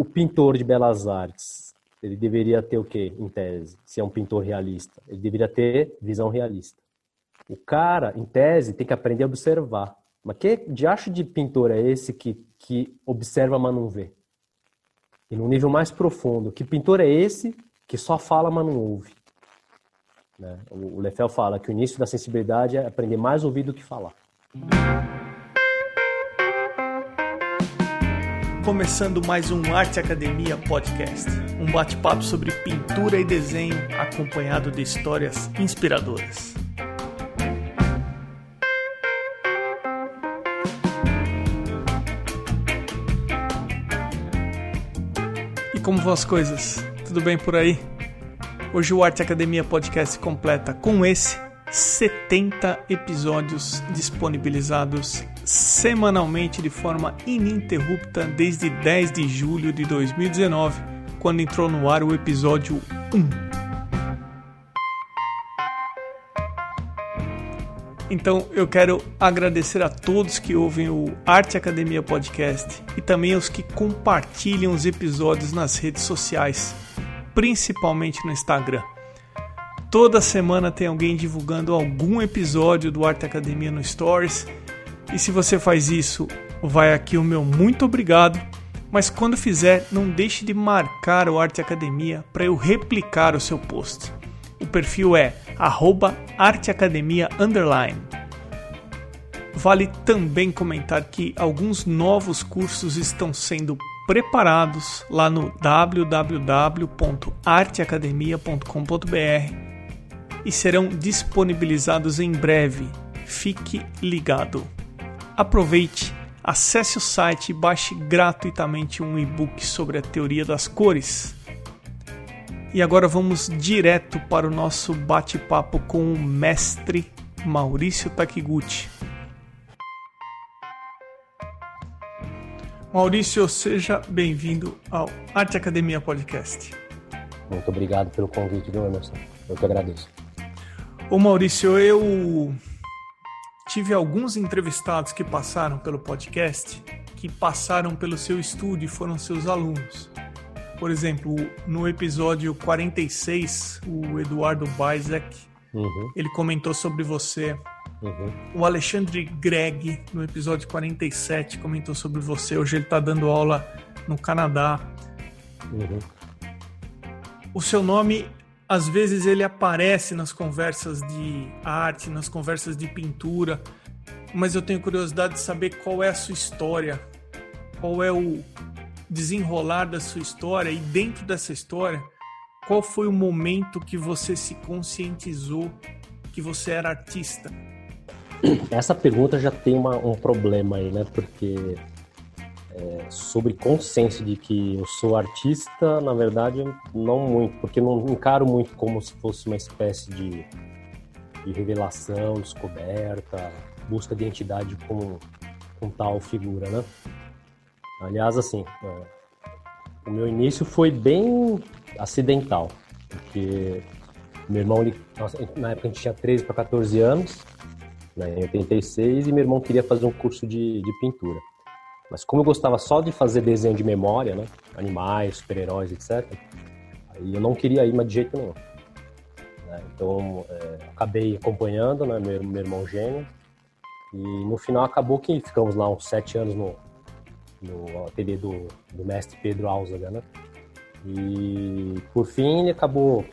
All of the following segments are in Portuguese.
o pintor de belas artes, ele deveria ter o quê, em tese? Se é um pintor realista, ele deveria ter visão realista. O cara, em tese, tem que aprender a observar. Mas que diacho de pintor é esse que, que observa, mas não vê? E no nível mais profundo, que pintor é esse que só fala, mas não ouve? Né? O Lefel fala que o início da sensibilidade é aprender mais ouvir do que falar. Começando mais um Arte Academia Podcast, um bate-papo sobre pintura e desenho acompanhado de histórias inspiradoras. E como vão as coisas? Tudo bem por aí? Hoje o Arte Academia Podcast completa com esse 70 episódios disponibilizados semanalmente de forma ininterrupta desde 10 de julho de 2019, quando entrou no ar o episódio 1. Então eu quero agradecer a todos que ouvem o Arte Academia Podcast e também aos que compartilham os episódios nas redes sociais principalmente no Instagram. Toda semana tem alguém divulgando algum episódio do Arte Academia no Stories. E se você faz isso, vai aqui o meu muito obrigado. Mas quando fizer, não deixe de marcar o Arte Academia para eu replicar o seu post. O perfil é @arteacademia Vale também comentar que alguns novos cursos estão sendo preparados lá no www.arteacademia.com.br e serão disponibilizados em breve. Fique ligado. Aproveite, acesse o site e baixe gratuitamente um e-book sobre a teoria das cores. E agora vamos direto para o nosso bate-papo com o mestre Maurício Takiguchi. Maurício, seja bem-vindo ao Arte Academia Podcast. Muito obrigado pelo convite, do Emerson. Eu que agradeço. Ô Maurício, eu tive alguns entrevistados que passaram pelo podcast, que passaram pelo seu estúdio e foram seus alunos. Por exemplo, no episódio 46, o Eduardo Baizek, uhum. ele comentou sobre você Uhum. O Alexandre Greg, no episódio 47, comentou sobre você. Hoje ele está dando aula no Canadá. Uhum. O seu nome, às vezes, ele aparece nas conversas de arte, nas conversas de pintura, mas eu tenho curiosidade de saber qual é a sua história, qual é o desenrolar da sua história e dentro dessa história, qual foi o momento que você se conscientizou que você era artista? Essa pergunta já tem uma, um problema aí, né? Porque é, sobre consenso de que eu sou artista, na verdade, não muito, porque não encaro muito como se fosse uma espécie de, de revelação, descoberta, busca de identidade com, com tal figura, né? Aliás, assim, é, o meu início foi bem acidental, porque meu irmão, ele, na época a gente tinha 13 para 14 anos, né, em 86, e meu irmão queria fazer um curso de, de pintura. Mas como eu gostava só de fazer desenho de memória, né, animais, super-heróis, etc., aí eu não queria ir, de jeito nenhum. Né, então, é, acabei acompanhando né, meu, meu irmão gêmeo, e no final acabou que ficamos lá uns sete anos no, no ateliê do, do mestre Pedro Álzaga, né? E por fim ele acabou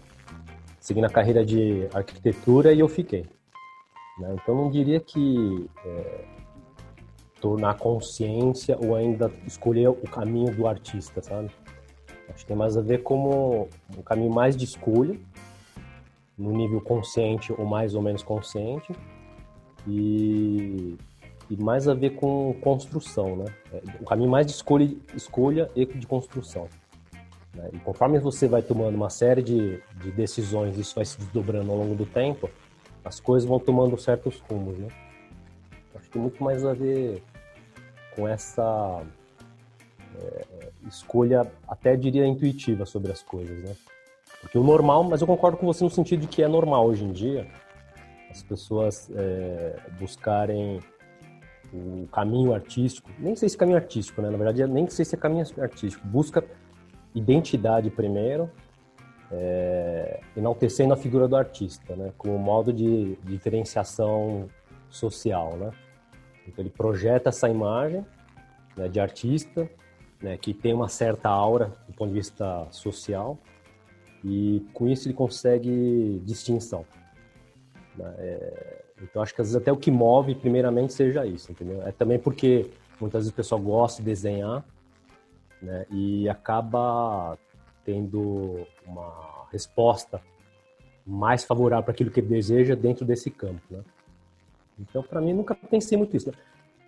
seguindo a carreira de arquitetura e eu fiquei. Né? Então, não diria que é, tornar consciência ou ainda escolher o caminho do artista, sabe? Acho que tem mais a ver como um caminho mais de escolha, no nível consciente ou mais ou menos consciente, e, e mais a ver com construção, né? É, um caminho mais de escolha, escolha e de construção. Né? E conforme você vai tomando uma série de, de decisões, isso vai se desdobrando ao longo do tempo, as coisas vão tomando certos rumos, né? Acho que tem muito mais a ver com essa é, escolha, até diria intuitiva sobre as coisas, né? Porque o normal, mas eu concordo com você no sentido de que é normal hoje em dia as pessoas é, buscarem o, caminho artístico, nem sei se caminho artístico, né? Na verdade, nem sei se é caminho artístico. Busca identidade primeiro, é, enaltecendo a figura do artista, né? Como modo de diferenciação social, né? Então ele projeta essa imagem né, de artista, né, que tem uma certa aura do ponto de vista social e com isso ele consegue distinção. Né? É, então acho que às vezes até o que move primeiramente seja isso, entendeu? É também porque muitas vezes o pessoal gosta de desenhar né, e acaba tendo uma resposta mais favorável para aquilo que ele deseja dentro desse campo, né? Então, para mim, nunca pensei muito isso.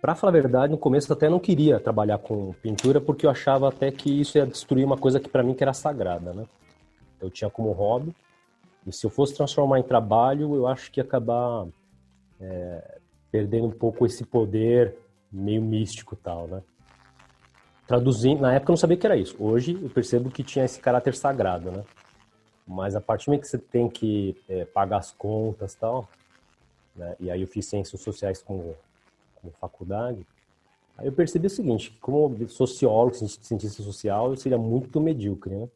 Para falar a verdade, no começo eu até não queria trabalhar com pintura porque eu achava até que isso ia destruir uma coisa que para mim que era sagrada, né? Eu tinha como hobby e se eu fosse transformar em trabalho, eu acho que ia acabar é, perdendo um pouco esse poder meio místico tal, né? Traduzindo, na época eu não sabia que era isso. Hoje eu percebo que tinha esse caráter sagrado, né? Mas a partir do momento que você tem que é, pagar as contas tal, né? e aí eu fiz ciências sociais como, como faculdade, aí eu percebi o seguinte, que como sociólogo, cientista social, eu seria muito medíocre, né?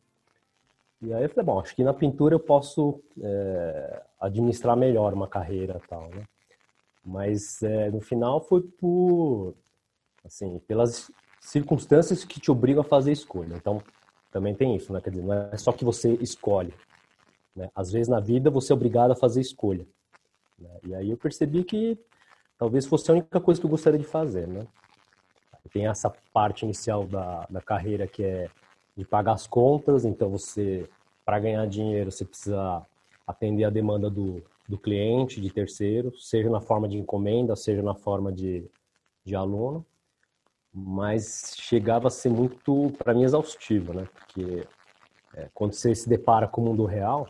E aí eu falei, bom, acho que na pintura eu posso é, administrar melhor uma carreira tal, né? Mas é, no final foi por, assim, pelas circunstâncias que te obrigam a fazer escolha. Então, também tem isso, né? Quer dizer, não é só que você escolhe. Né? Às vezes na vida você é obrigado a fazer escolha. Né? E aí eu percebi que talvez fosse a única coisa que eu gostaria de fazer, né? Tem essa parte inicial da, da carreira que é de pagar as contas, então você, para ganhar dinheiro, você precisa atender a demanda do, do cliente, de terceiro, seja na forma de encomenda, seja na forma de, de aluno, mas chegava a ser muito, para mim, exaustivo, né? Porque é, quando você se depara com o mundo real,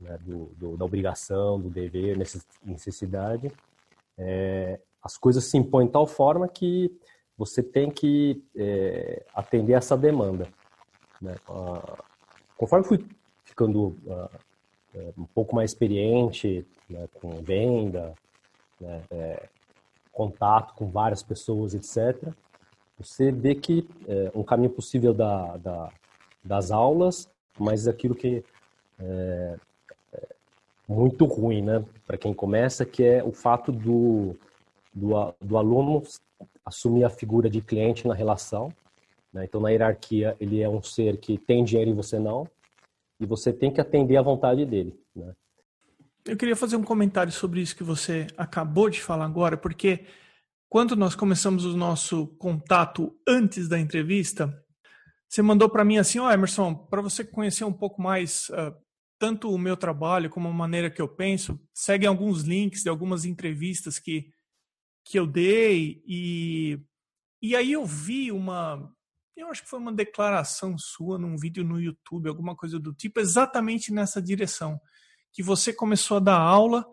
né, do, do, da obrigação, do dever, necessidade, é, as coisas se impõem de tal forma que você tem que é, atender essa demanda. Né? Ah, conforme fui ficando ah, um pouco mais experiente né, com venda, né, é, contato com várias pessoas, etc., você vê que é um caminho possível da, da, das aulas, mas aquilo que é muito ruim, né, para quem começa, que é o fato do, do, do aluno assumir a figura de cliente na relação. Né? Então, na hierarquia, ele é um ser que tem dinheiro e você não, e você tem que atender à vontade dele. Né? Eu queria fazer um comentário sobre isso que você acabou de falar agora, porque quando nós começamos o nosso contato antes da entrevista, você mandou para mim assim, ó oh, Emerson, para você conhecer um pouco mais uh, tanto o meu trabalho como a maneira que eu penso, segue alguns links de algumas entrevistas que, que eu dei e, e aí eu vi uma, eu acho que foi uma declaração sua num vídeo no YouTube, alguma coisa do tipo, exatamente nessa direção. Que você começou a dar aula,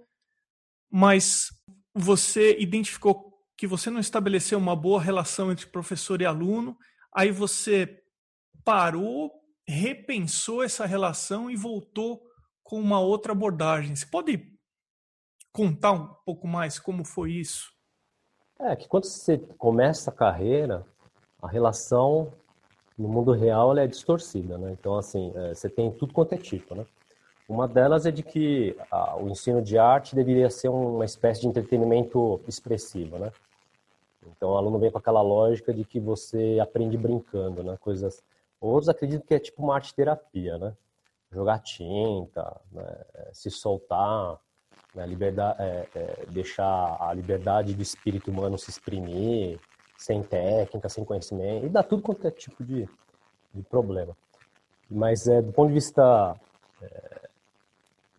mas você identificou que você não estabeleceu uma boa relação entre professor e aluno, aí você parou, repensou essa relação e voltou com uma outra abordagem. Você pode contar um pouco mais como foi isso? É que quando você começa a carreira, a relação no mundo real é distorcida, né? Então, assim, é, você tem tudo quanto é tipo, né? Uma delas é de que o ensino de arte deveria ser uma espécie de entretenimento expressivo, né? Então, o aluno vem com aquela lógica de que você aprende brincando, né? Coisas... Outros acreditam que é tipo uma arte terapia, né? Jogar tinta, né? se soltar, né? liberdade, é, é, deixar a liberdade do espírito humano se exprimir, sem técnica, sem conhecimento, e dá tudo quanto é tipo de, de problema. Mas é, do ponto de vista é,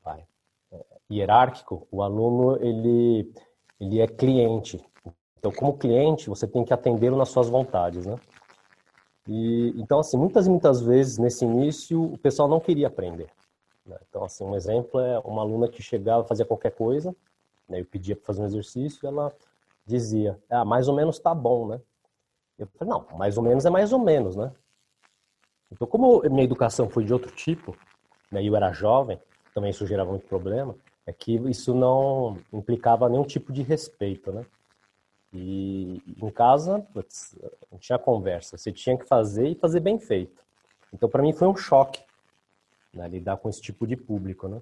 vai, é, hierárquico, o aluno ele, ele é cliente. Então, como cliente, você tem que atendê-lo nas suas vontades, né? E, então, assim, muitas e muitas vezes, nesse início, o pessoal não queria aprender. Né? Então, assim, um exemplo é uma aluna que chegava, fazia qualquer coisa, né? eu pedia para fazer um exercício, ela dizia, ah, mais ou menos tá bom, né? Eu falei, não, mais ou menos é mais ou menos, né? Então, como minha educação foi de outro tipo, né, e eu era jovem, também isso gerava muito problema, é que isso não implicava nenhum tipo de respeito, né? E em casa, putz, não tinha conversa. Você tinha que fazer e fazer bem feito. Então, para mim, foi um choque né, lidar com esse tipo de público, né?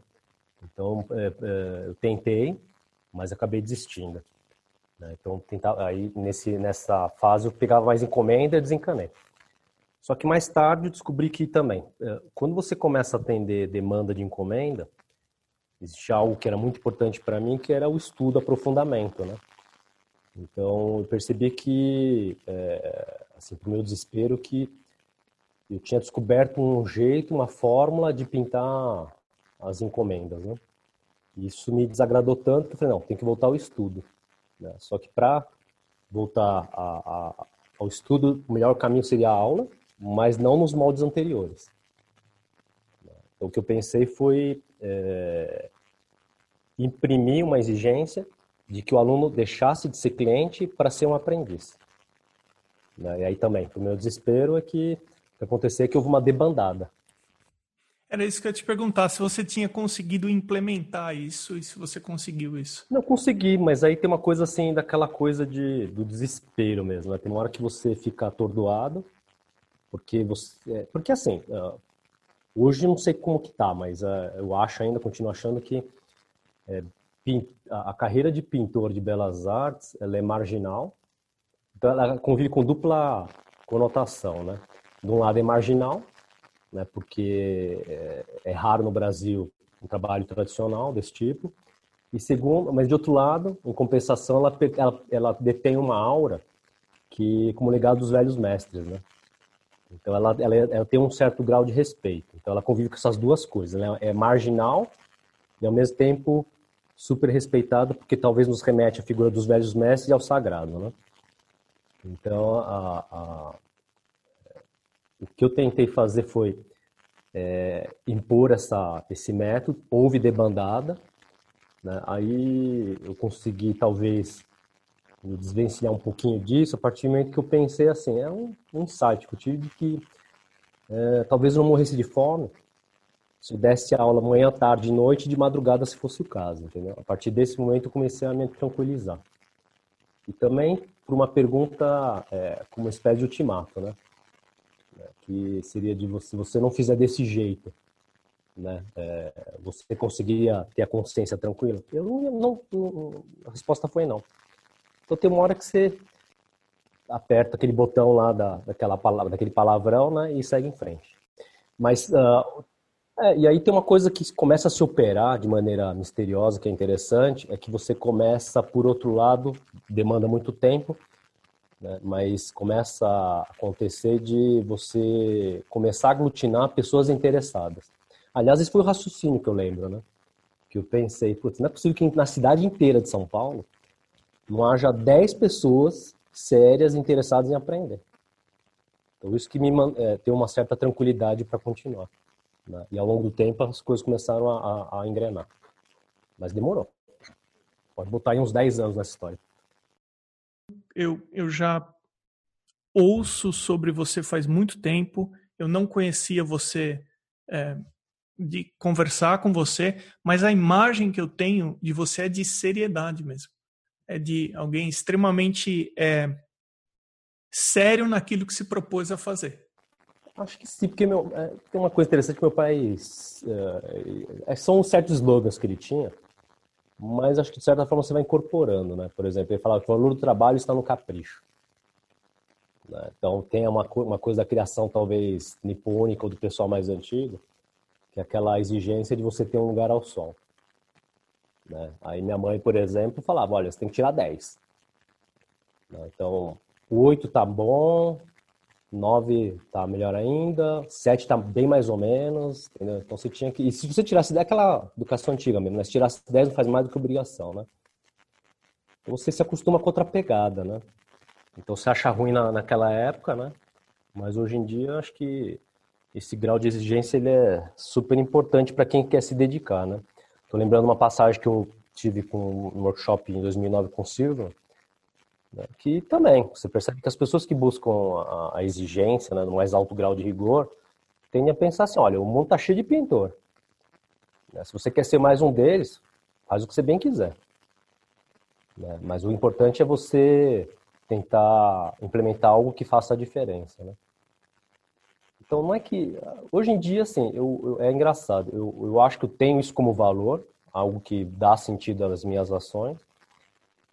Então, é, é, eu tentei, mas acabei desistindo. Né? Então, tentava, aí nesse, nessa fase eu pegava mais encomenda e desencanei. Só que mais tarde eu descobri que também, é, quando você começa a atender demanda de encomenda, existe algo que era muito importante para mim, que era o estudo, aprofundamento, né? Então, eu percebi que, é, assim, para o meu desespero, que eu tinha descoberto um jeito, uma fórmula de pintar as encomendas, né? Isso me desagradou tanto que eu falei, não, tem que voltar ao estudo. Né? Só que para voltar a, a, ao estudo, o melhor caminho seria a aula, mas não nos moldes anteriores. Então, o que eu pensei foi é, imprimir uma exigência de que o aluno deixasse de ser cliente para ser um aprendiz. Né? E aí também, o meu desespero é que acontecer é que houve uma debandada. Era isso que eu ia te perguntar, se você tinha conseguido implementar isso e se você conseguiu isso. Não consegui, mas aí tem uma coisa assim, daquela coisa de, do desespero mesmo. Né? Tem uma hora que você fica atordoado, porque você. É, porque assim, uh, hoje não sei como que tá, mas eu acho ainda, continuo achando que é, a, carreira de pintor de belas artes ela é marginal, então ela convive com dupla conotação, né? de um lado é marginal, né, porque é, é, raro no Brasil um trabalho tradicional desse tipo, e segundo, mas de outro lado, em compensação, ela, ela, ela detém uma aura que como legado dos velhos mestres, né? Então ela, ela, ela, tem um certo grau de respeito. Então ela convive com essas duas coisas. Ela é marginal e ao mesmo tempo super respeitada, porque talvez nos remete à figura dos velhos mestres e ao sagrado, né? Então a, a o que eu tentei fazer foi é, impor essa, esse método, houve debandada, né? aí eu consegui talvez desvencilhar um pouquinho disso a partir do momento que eu pensei assim, é um, um insight que eu tive de que é, talvez eu não morresse de fome se eu desse aula manhã, tarde, noite de madrugada, se fosse o caso, entendeu? A partir desse momento eu comecei a me tranquilizar. E também por uma pergunta é, como uma espécie de ultimato, né? que seria de você, se você não fizer desse jeito, né, é, você conseguiria ter a consciência tranquila? Eu não, não, a resposta foi não. Então tem uma hora que você aperta aquele botão lá da, daquela palavra, daquele palavrão, né, e segue em frente. Mas uh, é, e aí tem uma coisa que começa a se operar de maneira misteriosa, que é interessante, é que você começa, por outro lado, demanda muito tempo, né? mas começa a acontecer de você começar a aglutinar pessoas interessadas. Aliás, esse foi o raciocínio que eu lembro, né? Que eu pensei, putz, não é possível que na cidade inteira de São Paulo não haja 10 pessoas sérias interessadas em aprender. Então, isso que me é, tem uma certa tranquilidade para continuar. Né? E ao longo do tempo as coisas começaram a, a, a engrenar. Mas demorou. Pode botar aí uns 10 anos nessa história eu, eu já ouço sobre você faz muito tempo. Eu não conhecia você é, de conversar com você, mas a imagem que eu tenho de você é de seriedade mesmo. É de alguém extremamente é, sério naquilo que se propôs a fazer. Acho que sim, porque meu, é, tem uma coisa interessante que meu pai. É, são certos slogans que ele tinha mas acho que de certa forma você vai incorporando, né? Por exemplo, ele falava que o valor do trabalho está no capricho. Né? Então tem uma, uma coisa da criação talvez nipônica ou do pessoal mais antigo, que é aquela exigência de você ter um lugar ao sol. Né? Aí minha mãe, por exemplo, falava, olha, você tem que tirar 10. Né? Então, o 8 tá bom, 9 tá melhor ainda, 7 tá bem mais ou menos, entendeu? Então você tinha que. E se você tirasse daquela educação antiga mesmo, né? Se tirasse 10 não faz mais do que obrigação, né? Então você se acostuma com outra pegada, né? Então você acha ruim na, naquela época, né? Mas hoje em dia eu acho que esse grau de exigência ele é super importante para quem quer se dedicar, né? Tô lembrando uma passagem que eu tive com um workshop em 2009 com o Silva, né? Que também, você percebe que as pessoas que buscam a, a exigência, né, no mais alto grau de rigor, tendem a pensar assim, olha, o mundo está cheio de pintor. Né? Se você quer ser mais um deles, faz o que você bem quiser. Né? Mas o importante é você tentar implementar algo que faça a diferença. Né? Então, não é que. Hoje em dia, assim, eu, eu, é engraçado. Eu, eu acho que eu tenho isso como valor, algo que dá sentido às minhas ações,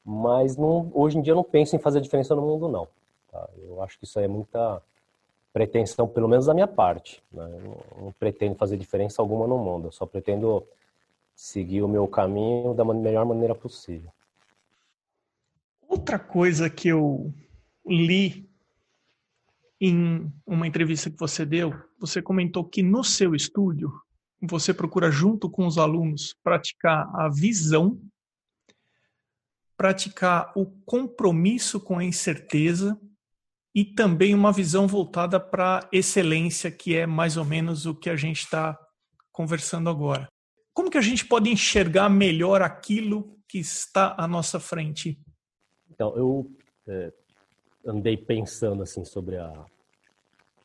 mas não, hoje em dia eu não penso em fazer diferença no mundo, não. Tá? Eu acho que isso aí é muita pretensão, pelo menos da minha parte. Né? Não, não pretendo fazer diferença alguma no mundo, eu só pretendo seguir o meu caminho da melhor maneira possível. Outra coisa que eu li em uma entrevista que você deu, você comentou que no seu estúdio você procura, junto com os alunos, praticar a visão, praticar o compromisso com a incerteza e também uma visão voltada para excelência, que é mais ou menos o que a gente está conversando agora. Como que a gente pode enxergar melhor aquilo que está à nossa frente? Então, eu é, andei pensando assim sobre a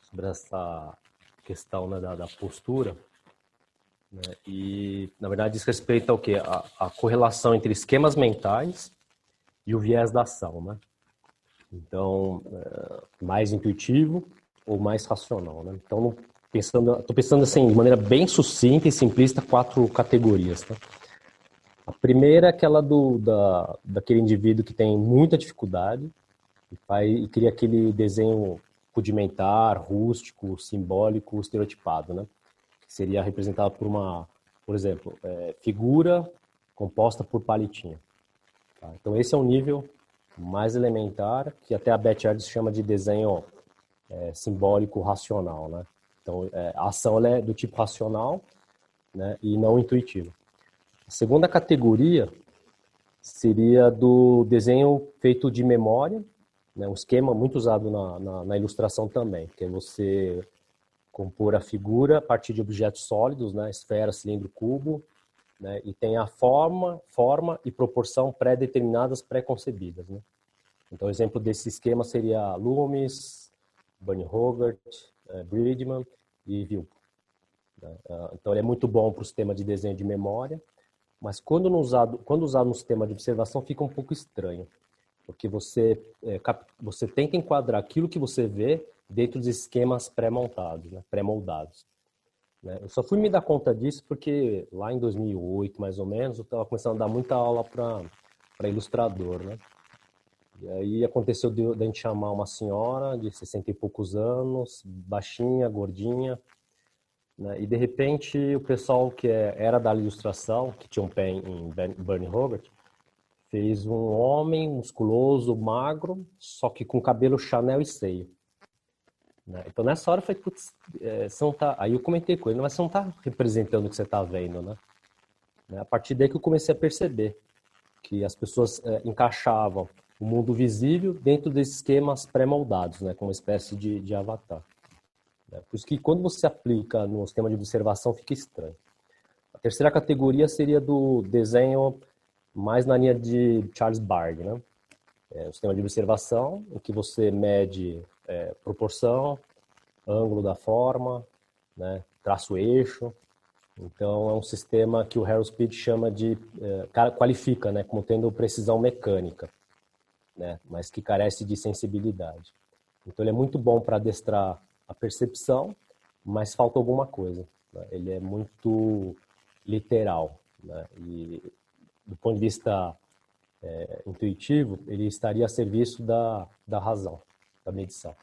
sobre essa questão né, da, da, postura né, e na verdade diz respeito ao que a, a, correlação entre esquemas mentais e o viés da ação, né? Então, é, mais intuitivo ou mais racional, né? Então, pensando, estou pensando assim de maneira bem sucinta e simplista quatro categorias, tá? A primeira é aquela do, da, daquele indivíduo que tem muita dificuldade e, faz, e cria aquele desenho rudimentar, rústico, simbólico, estereotipado, né? Que seria representado por uma, por exemplo, é, figura composta por palitinho. Tá? Então esse é um nível mais elementar que até a Beth Edwards chama de desenho é, simbólico racional, né? Então é, a ação é do tipo racional, né? E não intuitivo. A segunda categoria seria do desenho feito de memória, né? um esquema muito usado na, na, na, ilustração também, que é você compor a figura a partir de objetos sólidos, né? esfera, cilindro, cubo, né? e tem a forma, forma e proporção pré-determinadas, pré-concebidas. Né? Então, exemplo desse esquema seria Loomis, Bernie Hogarth, eh, Bridgman e Vilpo. Né? Ah, então, ele é muito bom para o sistema de desenho de memória, mas quando usado, quando usado no sistema de observação fica um pouco estranho, porque você, é, você tenta enquadrar aquilo que você vê dentro dos esquemas pré-montados, né, pré-moldados. Né? Eu só fui me dar conta disso porque lá em 2008, mais ou menos, eu estava começando a dar muita aula para ilustrador, né? E aí aconteceu de, de a gente chamar uma senhora de 60 e poucos anos, baixinha, gordinha, né? E de repente o pessoal que é, era da ilustração, que tinha um pé em Bernie Hogarth, fez um homem musculoso, magro, só que com cabelo Chanel e seio. Né? Então nessa hora falei, putz, é, você não tá... aí eu comentei com ele, mas você não está representando o que você está vendo, né? né? A partir daí que eu comecei a perceber que as pessoas é, encaixavam o mundo visível dentro desses esquemas pré-moldados, né? como uma espécie de, de avatar. Né? Por isso que quando você aplica no sistema de observação fica estranho. A terceira categoria seria do desenho mais na linha de Charles Bard, né? É o sistema de observação, em que você mede é, proporção, ângulo da forma, né, traço eixo. Então, é um sistema que o Harold Speed chama de, é, qualifica né, como tendo precisão mecânica, né, mas que carece de sensibilidade. Então, ele é muito bom para adestrar a percepção, mas falta alguma coisa. Né? Ele é muito literal. Né? E, do ponto de vista é, intuitivo, ele estaria a serviço da, da razão, da medição.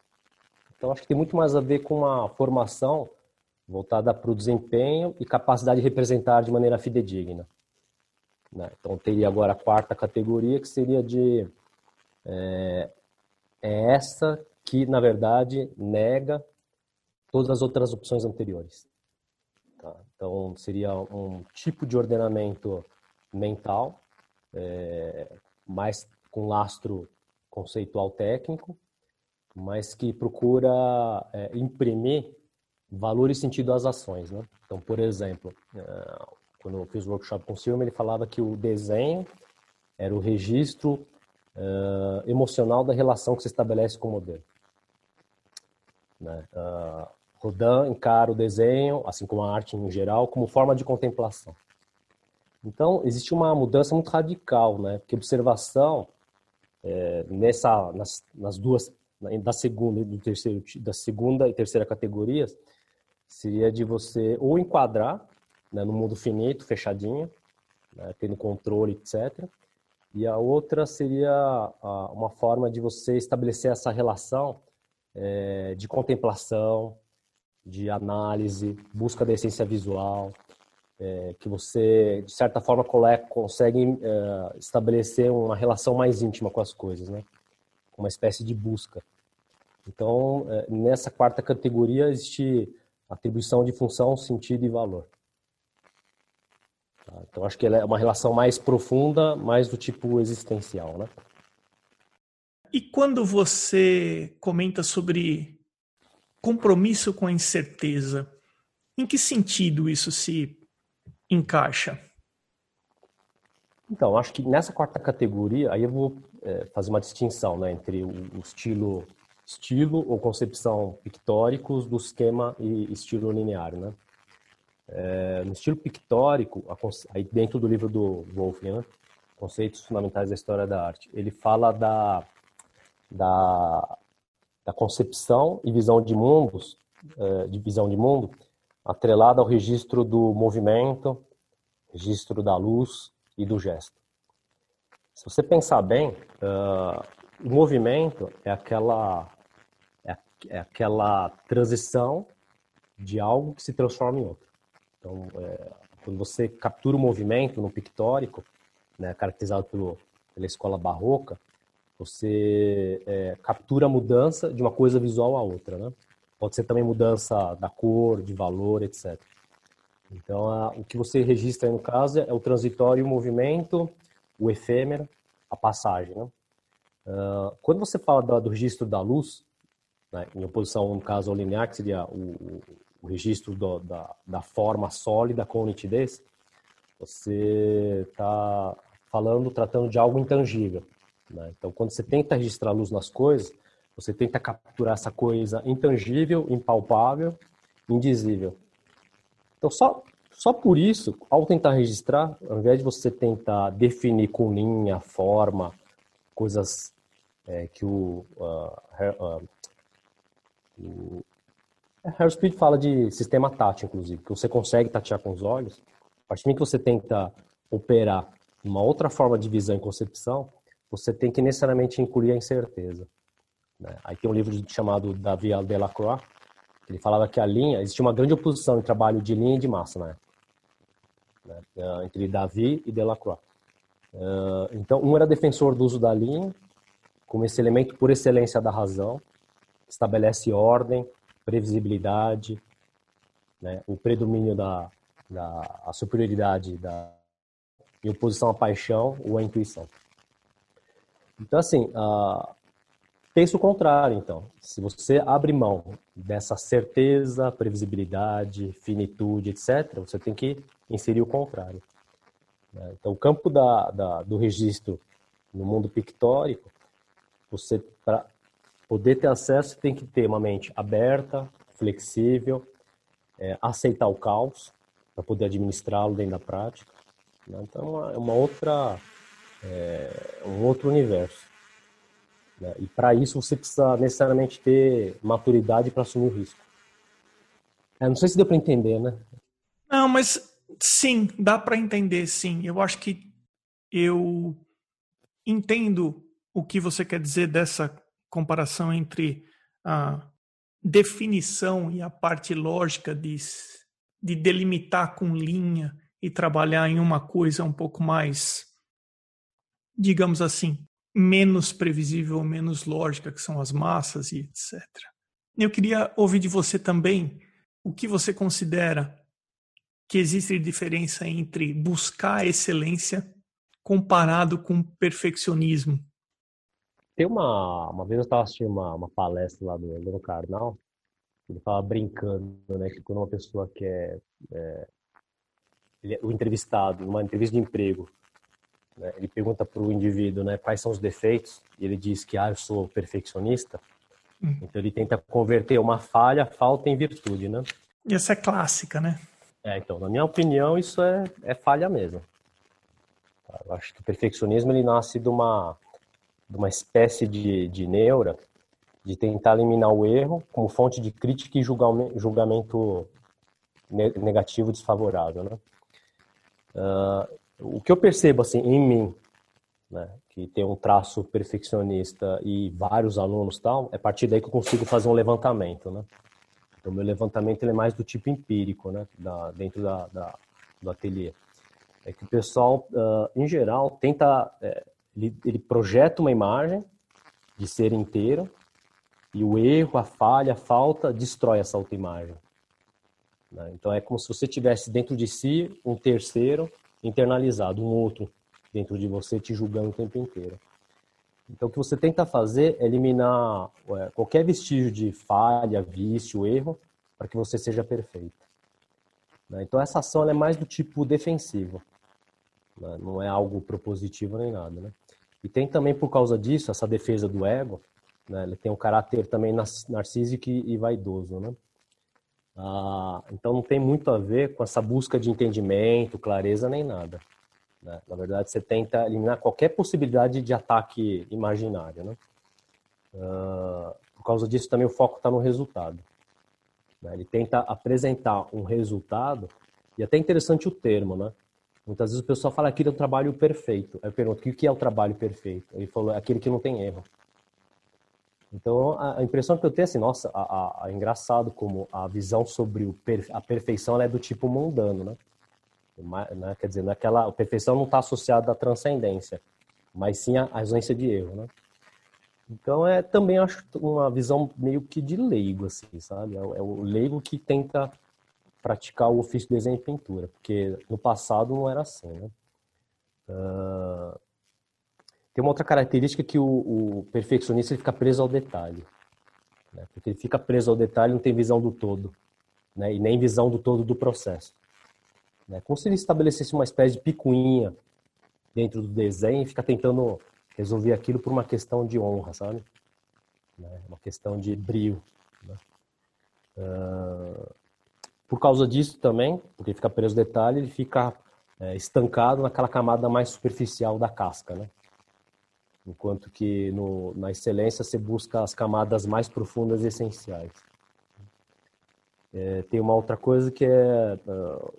Então, acho que tem muito mais a ver com uma formação voltada para o desempenho e capacidade de representar de maneira fidedigna. Né? Então, teria agora a quarta categoria, que seria de. É, é essa que, na verdade, nega todas as outras opções anteriores. Tá? Então, seria um tipo de ordenamento mental, é, mais com lastro conceitual técnico, mas que procura é, imprimir valor e sentido às ações. Né? Então, por exemplo, é, quando eu fiz o workshop com o Silma, ele falava que o desenho era o registro é, emocional da relação que se estabelece com o modelo. Né? Uh, Rodin encara o desenho, assim como a arte em geral, como forma de contemplação. Então, existe uma mudança muito radical, né? Porque observação, é, nessa, nas, nas duas, da segunda e do terceiro, da segunda e terceira categorias, seria de você ou enquadrar né, no mundo finito, fechadinho, né, tendo controle, etc. E a outra seria a, uma forma de você estabelecer essa relação é, de contemplação, de análise, busca da essência visual, é, que você, de certa forma, consegue é, estabelecer uma relação mais íntima com as coisas, né? Uma espécie de busca. Então, é, nessa quarta categoria existe atribuição de função, sentido e valor. Tá? Então, acho que ela é uma relação mais profunda, mais do tipo existencial, né? E quando você comenta sobre compromisso com a incerteza, em que sentido isso se encaixa? Então, acho que nessa quarta categoria, aí eu vou é, fazer uma distinção né, entre o, o, estilo, estilo ou concepção pictóricos do esquema e estilo linear. Né? É, no estilo pictórico, aí dentro do livro do Wolff, né, Conceitos Fundamentais da História da Arte, ele fala da, da, da concepção e visão de mundos, é, de visão de mundo, atrelada ao registro do movimento, registro da luz e do gesto. Se você pensar bem, uh, o movimento é aquela é, é, aquela transição de algo que se transforma em outro. Então, é, quando você captura o movimento no pictórico, né, caracterizado pelo, pela escola barroca, você é, captura a mudança de uma coisa visual a outra, né? Pode ser também mudança da cor, de valor, etc. Então, a, o que você registra aí no caso é o transitório, o movimento, o efêmero, a passagem. Né? Uh, quando você fala do, do registro da luz, né, em oposição, no caso, ao linear, que seria o, o registro do, da, da forma sólida com nitidez, você está falando, tratando de algo intangível. Né? Então, quando você tenta registrar a luz nas coisas, você tenta capturar essa coisa intangível, impalpável, indizível. Então, só, só por isso, ao tentar registrar, ao invés de você tentar definir com linha, forma, coisas é, que o, uh, uh, Harry Speed fala de sistema tátil, inclusive, que você consegue tatear com os olhos. A partir do que você tenta operar uma outra forma de visão e concepção, você tem que necessariamente incluir a incerteza. Né? Aí tem um livro chamado Davi Delacroix, ele falava que a linha, existia uma grande oposição em trabalho de linha e de massa, né? né? entre Davi e Delacroix. Uh, então, um era defensor do uso da linha, como esse elemento por excelência da razão, estabelece ordem, previsibilidade, né? o predomínio da, da a superioridade da, em oposição à paixão ou à intuição. Então, assim, uh, Pensa o contrário, então. Se você abre mão dessa certeza, previsibilidade, finitude, etc., você tem que inserir o contrário. Né? Então, o campo da, da, do registro no mundo pictórico, você, para poder ter acesso, tem que ter uma mente aberta, flexível, é, aceitar o caos, para poder administrá-lo dentro da prática. Né? Então, é uma outra, é, um outro universo. Né? E para isso você precisa necessariamente ter maturidade para assumir o risco. É, não sei se deu para entender, né? Não, mas sim, dá para entender, sim. Eu acho que eu entendo o que você quer dizer dessa comparação entre a definição e a parte lógica de, de delimitar com linha e trabalhar em uma coisa um pouco mais, digamos assim, menos previsível, menos lógica, que são as massas e etc. Eu queria ouvir de você também o que você considera que existe diferença entre buscar excelência comparado com perfeccionismo. Tem uma, uma vez eu estava assistindo uma, uma palestra lá do Bruno Carnal, ele fala brincando, né, que quando uma pessoa quer, é, é, o entrevistado, numa entrevista de emprego, né? Ele pergunta para o indivíduo né, quais são os defeitos, e ele diz que ah, eu sou perfeccionista. Hum. Então ele tenta converter uma falha, falta em virtude, né? Essa é clássica, né? É, então, na minha opinião, isso é, é falha mesmo. Eu acho que o perfeccionismo ele nasce de uma, de uma espécie de, de neura de tentar eliminar o erro como fonte de crítica e julgamento negativo desfavorável, né? Uh, o que eu percebo assim em mim, né, que tem um traço perfeccionista e vários alunos tal, é a partir daí que eu consigo fazer um levantamento, né? Então meu levantamento é mais do tipo empírico, né, da, dentro da, da do ateliê. É que o pessoal, uh, em geral, tenta, é, ele, ele projeta uma imagem de ser inteiro e o erro, a falha, a falta destrói essa autoimagem. Né? Então é como se você tivesse dentro de si um terceiro internalizado, um outro dentro de você te julgando o tempo inteiro. Então o que você tenta fazer é eliminar é, qualquer vestígio de falha, vício, erro, para que você seja perfeito. Né? Então essa ação é mais do tipo defensivo, né? não é algo propositivo nem nada. Né? E tem também por causa disso essa defesa do ego, né? ele tem um caráter também narcísico e vaidoso. Né? Ah, então não tem muito a ver com essa busca de entendimento, clareza nem nada. Né? Na verdade, você tenta eliminar qualquer possibilidade de ataque imaginário. Né? Ah, por causa disso, também o foco está no resultado. Né? Ele tenta apresentar um resultado, e até interessante o termo, né? Muitas vezes o pessoal fala que é um trabalho perfeito. Eu pergunto, o que é o trabalho perfeito? Ele falou, é aquele que não tem erro. Então, a, impressão que eu tenho é assim, nossa, a, a, a engraçado como a visão sobre o a perfeição é do tipo mundano, né? né? Quer dizer, naquela, a perfeição não está associada à transcendência, mas sim à ausência de erro, né? Então, é também acho uma visão meio que de leigo, assim, sabe? É, é o leigo que tenta praticar o ofício de desenho e pintura, porque no passado não era assim, né? Uh, tem uma outra característica que o, o perfeccionista ele fica preso ao detalhe. Né? Porque ele fica preso ao detalhe não tem visão do todo. Né? E nem visão do todo do processo. Né? Como se ele estabelecesse uma espécie de picuinha dentro do desenho e fica tentando resolver aquilo por uma questão de honra, sabe? Né? Uma questão de brio. Né? Uh, por causa disso também, porque fica preso ao detalhe, ele fica é, estancado naquela camada mais superficial da casca, né? Enquanto que no, na excelência você busca as camadas mais profundas e essenciais. É, tem uma outra coisa que é uh,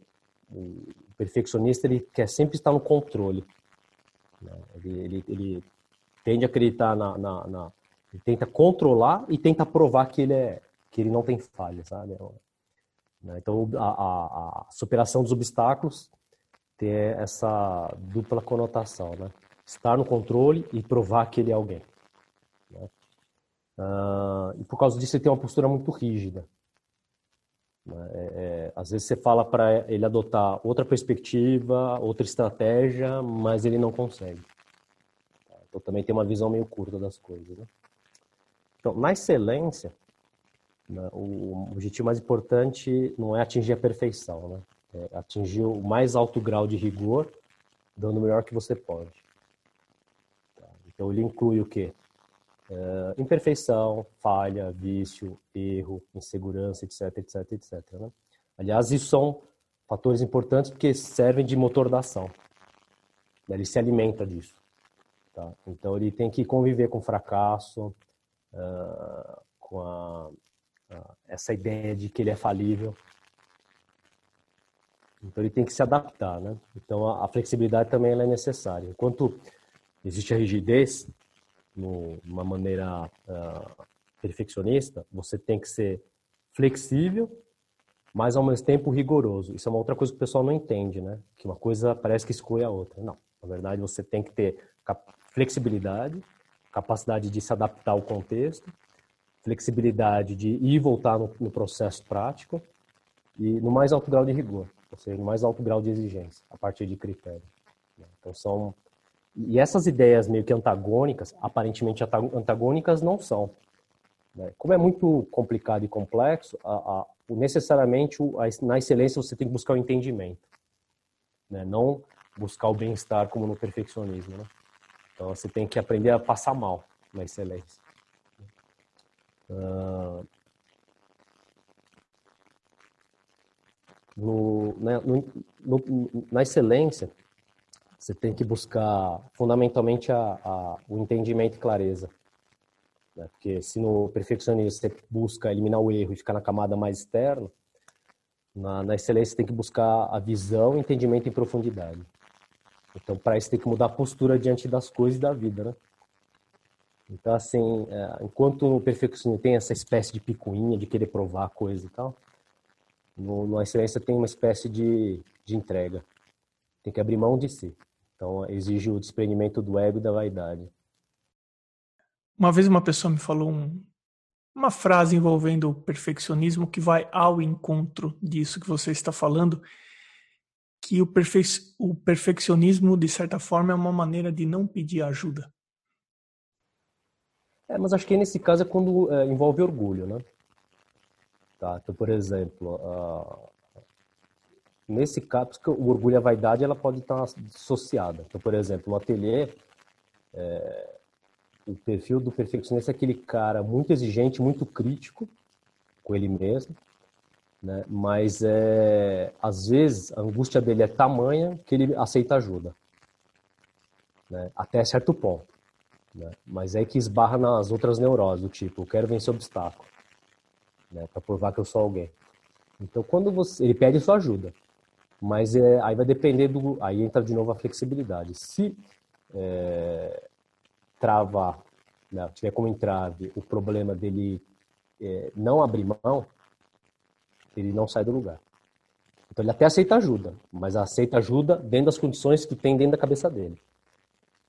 o perfeccionista ele quer sempre estar no controle. Né? Ele, ele, ele, tende a acreditar na, na, na, ele tenta controlar e tenta provar que ele é que ele não tem falha, sabe? Né? Então a, a, a superação dos obstáculos tem essa dupla conotação, né? Estar no controle e provar que ele é alguém. Né? Uh, e por causa disso ele tem uma postura muito rígida. Né? É, é, às vezes você fala para ele adotar outra perspectiva, outra estratégia, mas ele não consegue. Então também tem uma visão meio curta das coisas. Né? Então, na excelência, né, o objetivo mais importante não é atingir a perfeição, né? é atingir o mais alto grau de rigor, dando o melhor que você pode. Então ele inclui o quê? Uh, imperfeição, falha, vício, erro, insegurança, etc, etc, etc. Né? Aliás, isso são fatores importantes porque servem de motor da ação. Né? Ele se alimenta disso. Tá? Então ele tem que conviver com fracasso, uh, com a, uh, essa ideia de que ele é falível. Então ele tem que se adaptar, né? Então a, a flexibilidade também é necessária. Enquanto existe a rigidez, numa maneira uh, perfeccionista, você tem que ser flexível, mas ao mesmo tempo rigoroso. Isso é uma outra coisa que o pessoal não entende, né? Que uma coisa parece que exclui a outra. Não, na verdade você tem que ter flexibilidade, capacidade de se adaptar ao contexto, flexibilidade de ir e voltar no, no processo prático e no mais alto grau de rigor, ou seja, no mais alto grau de exigência, a partir de critérios. Então são e essas ideias meio que antagônicas, aparentemente antagônicas, não são. Né? Como é muito complicado e complexo, a, a, necessariamente na excelência você tem que buscar o entendimento, né? não buscar o bem-estar como no perfeccionismo. Né? Então você tem que aprender a passar mal na excelência. Uh, no, né, no, no, na excelência, Você tem que buscar fundamentalmente a, a, o entendimento e clareza. Né? Porque se no perfeccionismo você busca eliminar o erro e ficar na camada mais externa, na, na excelência você tem que buscar a visão, entendimento e profundidade. Então, para isso, tem que mudar a postura diante das coisas e da vida, né? Então, assim, é, enquanto o perfeccionismo tem essa espécie de picuinha, de querer provar a coisa e tal, no, na excelência tem uma espécie de, de entrega. Tem que abrir mão de si. Então, exige o desprendimento do ego e da vaidade. Uma vez uma pessoa me falou um, uma frase envolvendo o perfeccionismo que vai ao encontro disso que você está falando, que o, perfe o perfeccionismo, de certa forma, é uma maneira de não pedir ajuda. É, mas acho que nesse caso é quando é, envolve orgulho, né? Tá, então, por exemplo, uh, nesse caso, o orgulho e a vaidade ela pode estar associada. Então, por exemplo, no ateliê, é, o perfil do perfeccionista é aquele cara muito exigente, muito crítico com ele mesmo, né? Mas é, às vezes a angústia dele é tamanha que ele aceita ajuda, né? Até certo ponto, né? Mas é que esbarra nas outras neuroses do tipo, eu quero vencer obstáculo, né? Para provar que eu sou alguém. Então quando você, ele pede sua ajuda, mas é, aí vai depender do, aí entra de novo a flexibilidade. Se é, travar, né, tiver como entrave o problema dele é, não abrir mão, ele não sai do lugar. Então ele até aceita ajuda, mas aceita ajuda dentro das condições que tem dentro da cabeça dele.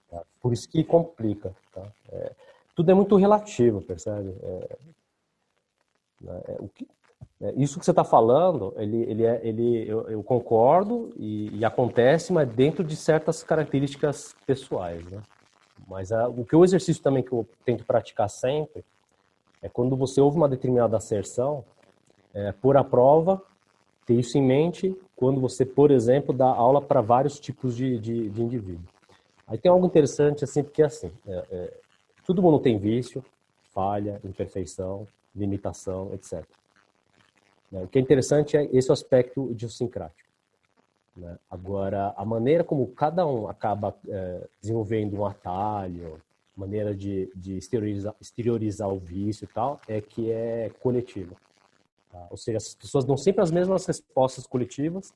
Tá? Por isso que complica. Tá? É, tudo é muito relativo, percebe? É, né, é, o que, isso que você está falando, ele, ele, é, ele, eu, eu concordo e, e, acontece, mas dentro de certas características pessoais. Né? Mas a, o que o exercício também que eu tento praticar sempre é quando você ouve uma determinada asserção, é, pôr à prova, ter isso em mente quando você, por exemplo, dá aula para vários tipos de, de, de indivíduo. Aí tem algo interessante, assim, porque assim, é, é, todo mundo tem vício, falha, imperfeição, limitação, etc. Né? O que é interessante é esse aspecto idiosincrático. Né? Agora, a maneira como cada um acaba é, desenvolvendo um atalho, maneira de, de exteriorizar, exteriorizar o vício e tal, é que é coletiva. Tá? Ou seja, as pessoas dão sempre as mesmas respostas coletivas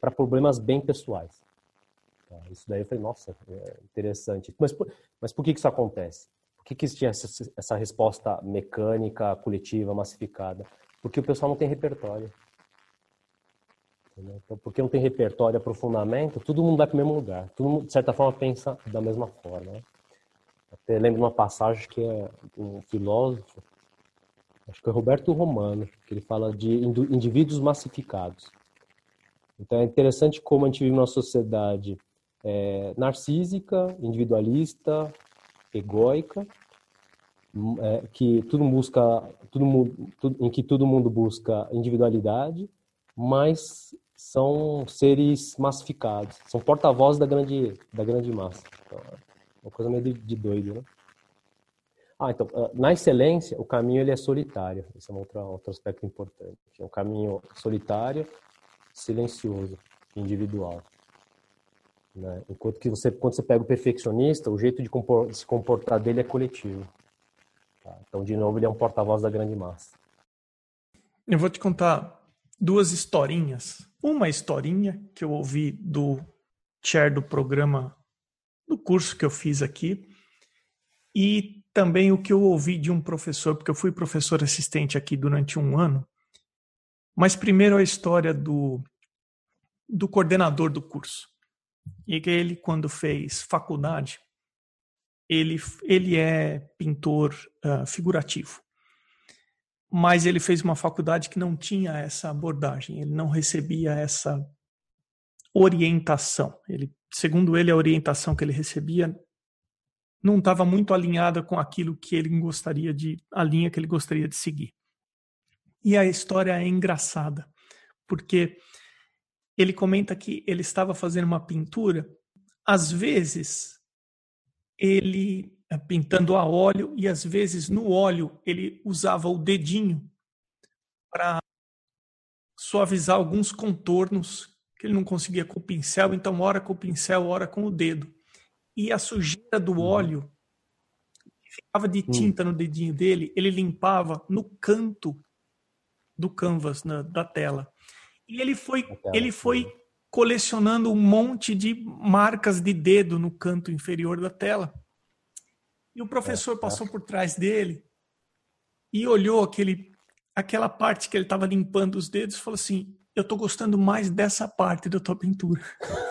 para problemas bem pessoais. Tá? Isso daí eu falei, nossa, é interessante. Mas, mas por que, que isso acontece? Por que, que existia essa, essa resposta mecânica, coletiva, massificada? Porque o pessoal não tem repertório. Então, porque não tem repertório, aprofundamento, todo mundo vai para o mesmo lugar. Todo mundo, de certa forma, pensa da mesma forma. Né? Até lembro de uma passagem que é um filósofo acho que é Roberto Romano, que ele fala de indivíduos massificados. Então é interessante como a gente vive numa sociedade é, narcísica, individualista, egóica, hum, é, que tudo busca, tudo, tudo, em que todo mundo busca individualidade, mas são seres massificados, são porta-vozes da grande, da grande massa. Então, é uma coisa meio de, de doido, né? Ah, então, ah, na excelência, o caminho ele é solitário. Esse é um outro, outro aspecto importante. É um caminho solitário, silencioso, individual. Né? Enquanto que você, quando você pega o perfeccionista, o jeito de compor, se comportar dele é coletivo. Tá? Então, de novo, ele é um porta-voz da grande massa. Eu vou te contar duas historinhas. Uma historinha que eu ouvi do chair do programa, do curso que eu fiz aqui, e também o que eu ouvi de um professor, porque eu fui professor assistente aqui durante um ano. Mas primeiro a história do, do coordenador do curso. E que ele, quando fez faculdade, ele, ele é pintor uh, figurativo. Mas ele fez uma faculdade que não tinha essa abordagem, ele não recebia essa orientação. Ele, segundo ele, a orientação que ele recebia não estava muito alinhada com aquilo que ele gostaria de, a linha que ele gostaria de seguir. E a história é engraçada, porque ele comenta que ele estava fazendo uma pintura, às vezes ele eh, pintando a óleo e às vezes no óleo ele usava o dedinho para suavizar alguns contornos que ele não conseguia com o pincel, então ora com o pincel, ora com o dedo. E a sujeira do uhum. óleo ficava de hum. tinta no dedinho dele, ele limpava no canto do canvas na, da tela. E ele foi, ele foi colecionando um monte de marcas de dedo no canto inferior da tela. E o professor é, passou é. por trás dele e olhou aquele, aquela parte que ele estava limpando os dedos e falou assim: Eu estou gostando mais dessa parte da tua pintura.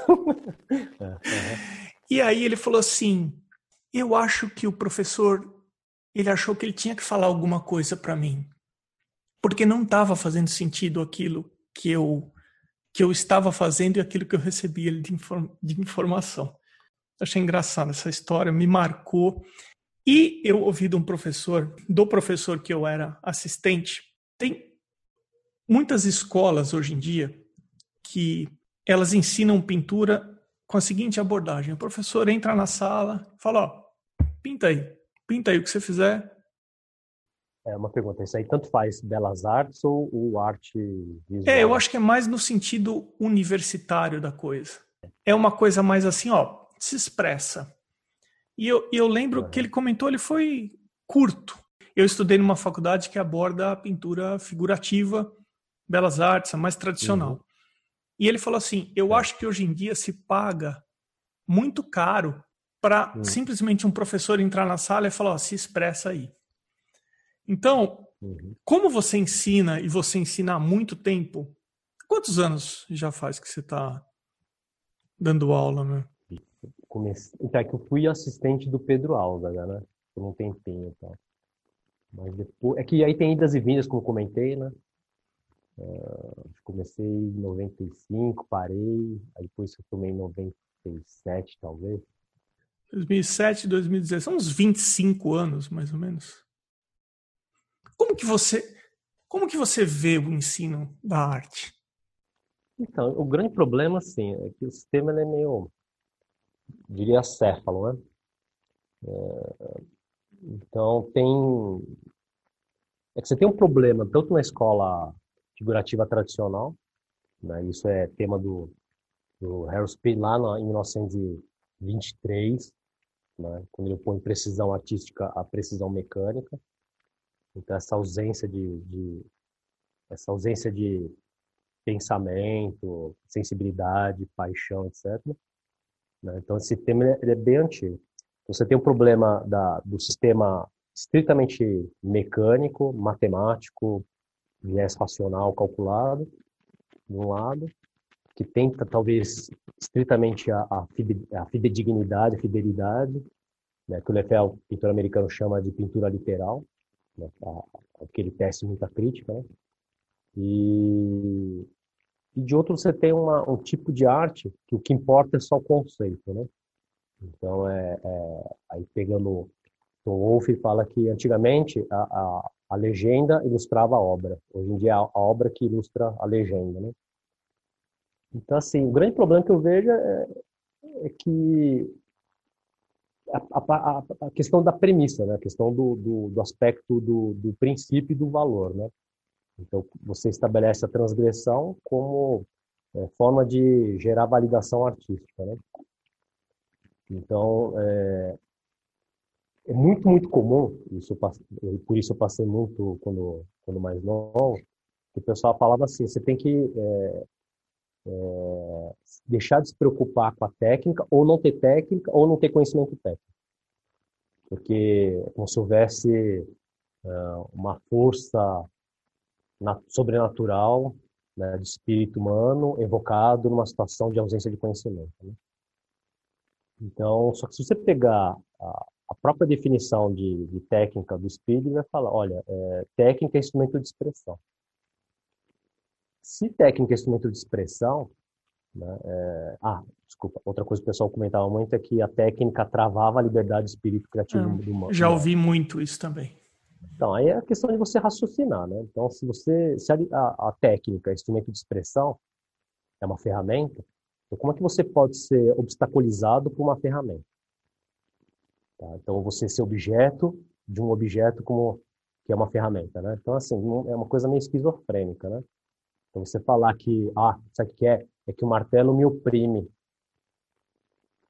é, e aí ele falou assim: Eu acho que o professor ele achou que ele tinha que falar alguma coisa para mim, porque não estava fazendo sentido aquilo que eu que eu estava fazendo e aquilo que eu recebia de, inform de informação. Achei engraçado essa história, me marcou. E eu ouvi de um professor, do professor que eu era assistente, tem muitas escolas hoje em dia que elas ensinam pintura com a seguinte abordagem: o professor entra na sala, fala, ó, pinta aí, pinta aí o que você fizer. É uma pergunta, isso aí tanto faz belas artes ou, ou arte visual? É, eu acho que é mais no sentido universitário da coisa. É uma coisa mais assim, ó, se expressa. E eu, eu lembro uhum. que ele comentou, ele foi curto. Eu estudei numa faculdade que aborda a pintura figurativa, belas artes, a mais tradicional. Uhum. E ele falou assim: eu é. acho que hoje em dia se paga muito caro para uhum. simplesmente um professor entrar na sala e falar: ó, se expressa aí. Então, uhum. como você ensina e você ensina há muito tempo, quantos anos já faz que você está dando aula, né? comecei, então, é que eu fui assistente do Pedro Álvares, né? Por um tempinho, então. Mas depois, é que aí tem idas e vindas, como comentei, né? Uh, comecei em 95, parei, aí depois eu tomei em 97, talvez. 2007, 2016, são uns 25 anos, mais ou menos. Como que você, como que você vê o ensino da arte? Então, o grande problema, assim, é que o sistema é meio diria céfalo, né? É, então tem é que você tem um problema tanto na escola figurativa tradicional, né? Isso é tema do, do Harold Speed lá no, em 1923, né? Quando ele põe precisão artística a precisão mecânica. Então essa ausência de, de essa ausência de pensamento, sensibilidade, paixão, etc. Né? Então, esse tema é bem antigo. Você tem um problema da, do sistema estritamente mecânico, matemático, viés racional calculado, de um lado, que tenta talvez estritamente a, a, fidedignidade, a fidelidade, né, que o Lefel, pintor americano, chama de pintura literal, né, a, a, que ele tece muita crítica, né? E e de outro você tem uma, um tipo de arte que o que importa é só o conceito, né? Então, é, é aí pegando o Wolff fala que antigamente a, a, a, legenda ilustrava a obra, hoje em dia é a, a obra que ilustra a legenda, né? Então, assim, o grande problema que eu vejo é, é que a, a, questão da premissa, né? a questão do, do, do aspecto do, do princípio e do valor, né? Então, você estabelece a transgressão como é, forma de gerar validação artística. Né? Então, é, é, muito, muito comum, isso, por isso eu passei muito quando, quando mais novo, que o pessoal falava assim, você tem que é, é, deixar de se preocupar com a técnica, ou não ter técnica, ou não ter conhecimento técnico. Porque é como se houvesse é, uma força sobrenatural né, de espírito humano evocado numa situação de ausência de conhecimento. Né? Então, só que se você pegar a, a própria definição de, de, técnica do espírito, vai falar, olha, é, técnica é instrumento de expressão. Se técnica é instrumento de expressão, né, é, ah, desculpa, outra coisa que o pessoal comentava muito é que a técnica travava a liberdade de espírito criativo ah, do humano. Já ouvi muito isso também. Então, aí é a questão de você raciocinar, né? Então, se você, se a, a, a técnica, instrumento de expressão, é uma ferramenta, então como é que você pode ser obstaculizado por uma ferramenta? Tá? Então, você ser objeto de um objeto como que é uma ferramenta, né? Então, assim, é uma coisa meio esquizofrênica, né? Então, você falar que, ah, sabe o que é? é que o martelo me oprime.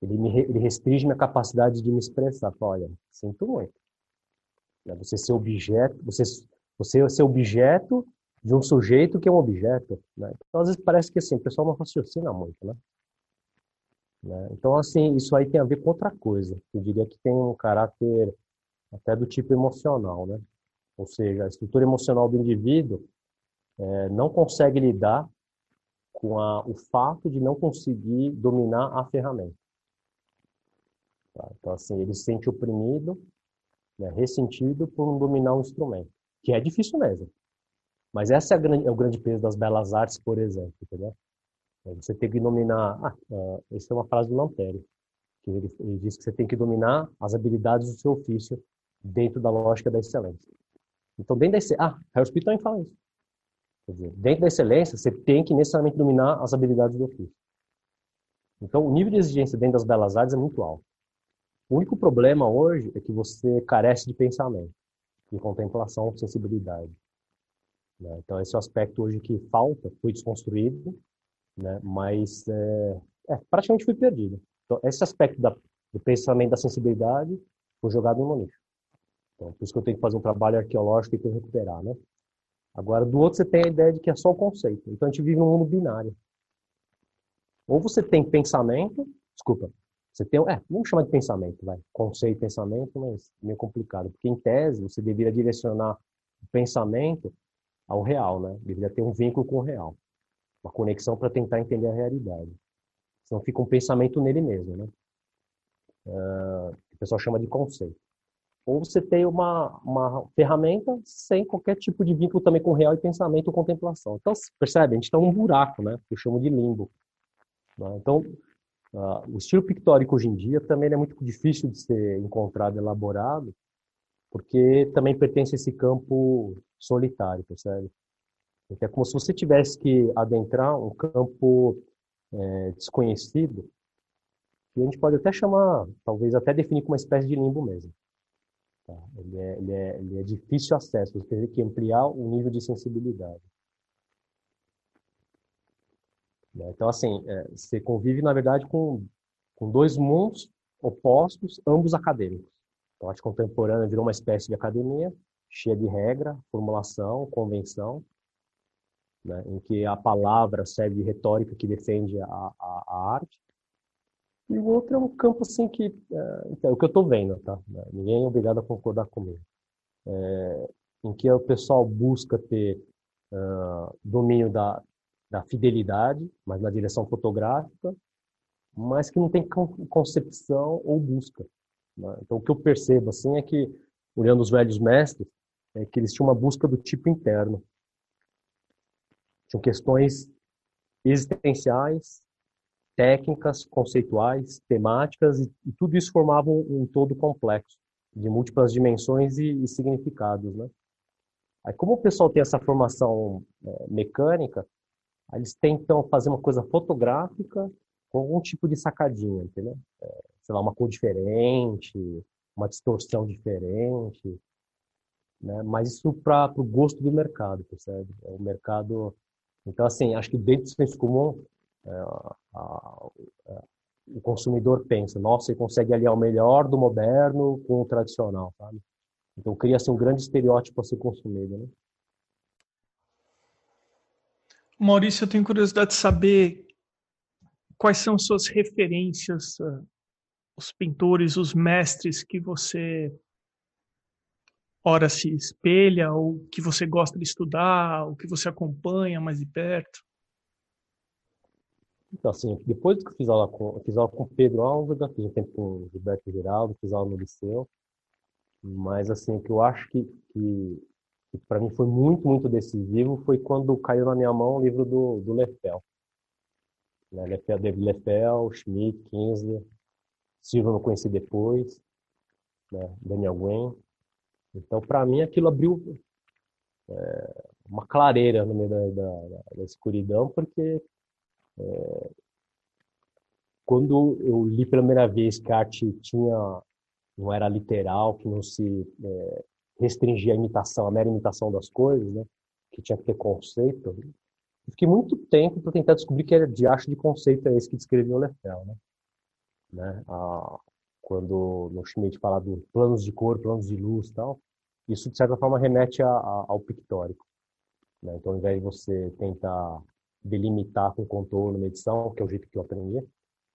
Ele, me, ele restringe minha capacidade de me expressar. Olha, sinto muito. Né, você ser objeto, você, você ser objeto de um sujeito que é um objeto. Né? Então, às vezes parece que assim, o pessoal não raciocina muito, né? né? Então, assim, isso aí tem a ver com outra coisa. Eu diria que tem um caráter até do tipo emocional, né? Ou seja, a estrutura emocional do indivíduo é, não consegue lidar com a, o fato de não conseguir dominar a ferramenta. Tá? Então, assim, ele se sente oprimido, né, ressentido por não dominar um instrumento, que é difícil mesmo. Mas esse é, é, o grande peso das belas artes, por exemplo, entendeu? É você tem que dominar... Ah, uh, essa é uma frase do Lampere, que ele, ele diz que você tem que dominar as habilidades do seu ofício dentro da lógica da excelência. Então, dentro excelência... Ah, Harry também fala isso. Dizer, dentro da excelência, você tem que necessariamente dominar as habilidades do ofício. Então, o nível de exigência dentro das belas artes é muito alto. O único problema hoje é que você carece de pensamento, de contemplação, sensibilidade. Né? Então, esse é o aspecto hoje que falta, foi desconstruído, né? mas é, é, praticamente foi perdido. Então, esse aspecto da, do pensamento, da sensibilidade, foi jogado no lixo. Então, por isso que eu tenho que fazer um trabalho arqueológico e recuperar, né? Agora, do outro, você tem a ideia de que é só o conceito. Então, a gente vive num mundo binário. Ou você tem pensamento, desculpa, você tem, é, vamos chamar de pensamento, vai, conceito e pensamento, mas meio complicado, porque em tese você deveria direcionar o pensamento ao real, né? Deveria ter um vínculo com o real, uma conexão para tentar entender a realidade. Senão fica um pensamento nele mesmo, né? Uh, o pessoal chama de conceito ou você tem uma, uma ferramenta sem qualquer tipo de vínculo também com real e pensamento ou contemplação. Então, percebe? A gente está num buraco, né? Que eu chamo de limbo. Né? Então, uh, o estilo pictórico hoje em dia também é muito difícil de ser encontrado, elaborado, porque também pertence a esse campo solitário, percebe? Então, é como se você tivesse que adentrar um campo é, desconhecido, que a gente pode até chamar, talvez até definir como uma espécie de limbo mesmo. Tá? Ele, é, ele, é, ele é difícil acesso, você tem que ampliar o nível de sensibilidade. Né? Então, assim, é, você convive, na verdade, com, com dois mundos opostos, ambos acadêmicos. Então, a arte contemporânea virou uma espécie de academia, cheia de regra, formulação, convenção, né? em que a palavra serve de retórica que defende a, a, a arte, e o outro é um campo assim que é, então, é o que eu estou vendo, tá? Ninguém é obrigado a concordar comigo. É, em que o pessoal busca ter uh, domínio da, da fidelidade, mas na direção fotográfica, mas que não tem concepção ou busca. Né? Então, o que eu percebo assim é que, olhando os velhos mestres, é que eles tinham uma busca do tipo interno. Tinham questões existenciais técnicas, conceituais, temáticas, e, e tudo isso formava um, um, todo complexo, de múltiplas dimensões e, e, significados, né? Aí, como o pessoal tem essa formação é, mecânica, eles tentam fazer uma coisa fotográfica com algum tipo de sacadinha, entendeu? É, sei lá, uma cor diferente, uma distorção diferente, né? Mas isso para o gosto do mercado, percebe? É o mercado... Então, assim, acho que dentro do senso comum, o consumidor pensa, nossa, ele consegue aliar o melhor do moderno com o tradicional, sabe? Então cria-se um grande estereótipo a ser consumido, né? Maurício, eu tenho curiosidade de saber quais são suas referências, uh, os pintores, os mestres que você ora se espelha, ou que você gosta de estudar, ou que você acompanha mais de perto. Então, assim, depois que eu fiz aula com, fiz aula com o Pedro Álvaro, fiz um tempo com o Gilberto Geraldo, fiz aula no liceu, mas, assim, o que eu acho que, que, que para mim foi muito, muito decisivo foi quando caiu na minha mão o livro do, do Lefel. Né? Lefel, David Lefel, Schmidt, Kinsler, Silva eu conheci depois, né? Daniel Gwen. Então, para mim, aquilo abriu é, uma clareira no meio da, da, da escuridão, porque quando eu li pela primeira vez que a arte tinha, não era literal, que não se é, restringia a imitação, a mera imitação das coisas, né? que tinha que ter conceito, fiquei muito tempo para tentar descobrir que era de acho de conceito é esse que descreveu Lefel, né? né? Ah, quando no Schmidt fala dos planos de cor, planos de luz, tal, isso de certa forma remete a, a, ao pictórico. Né? Então, ao invés de você tentar delimitar com contorno, medição, que é o jeito que eu aprendi,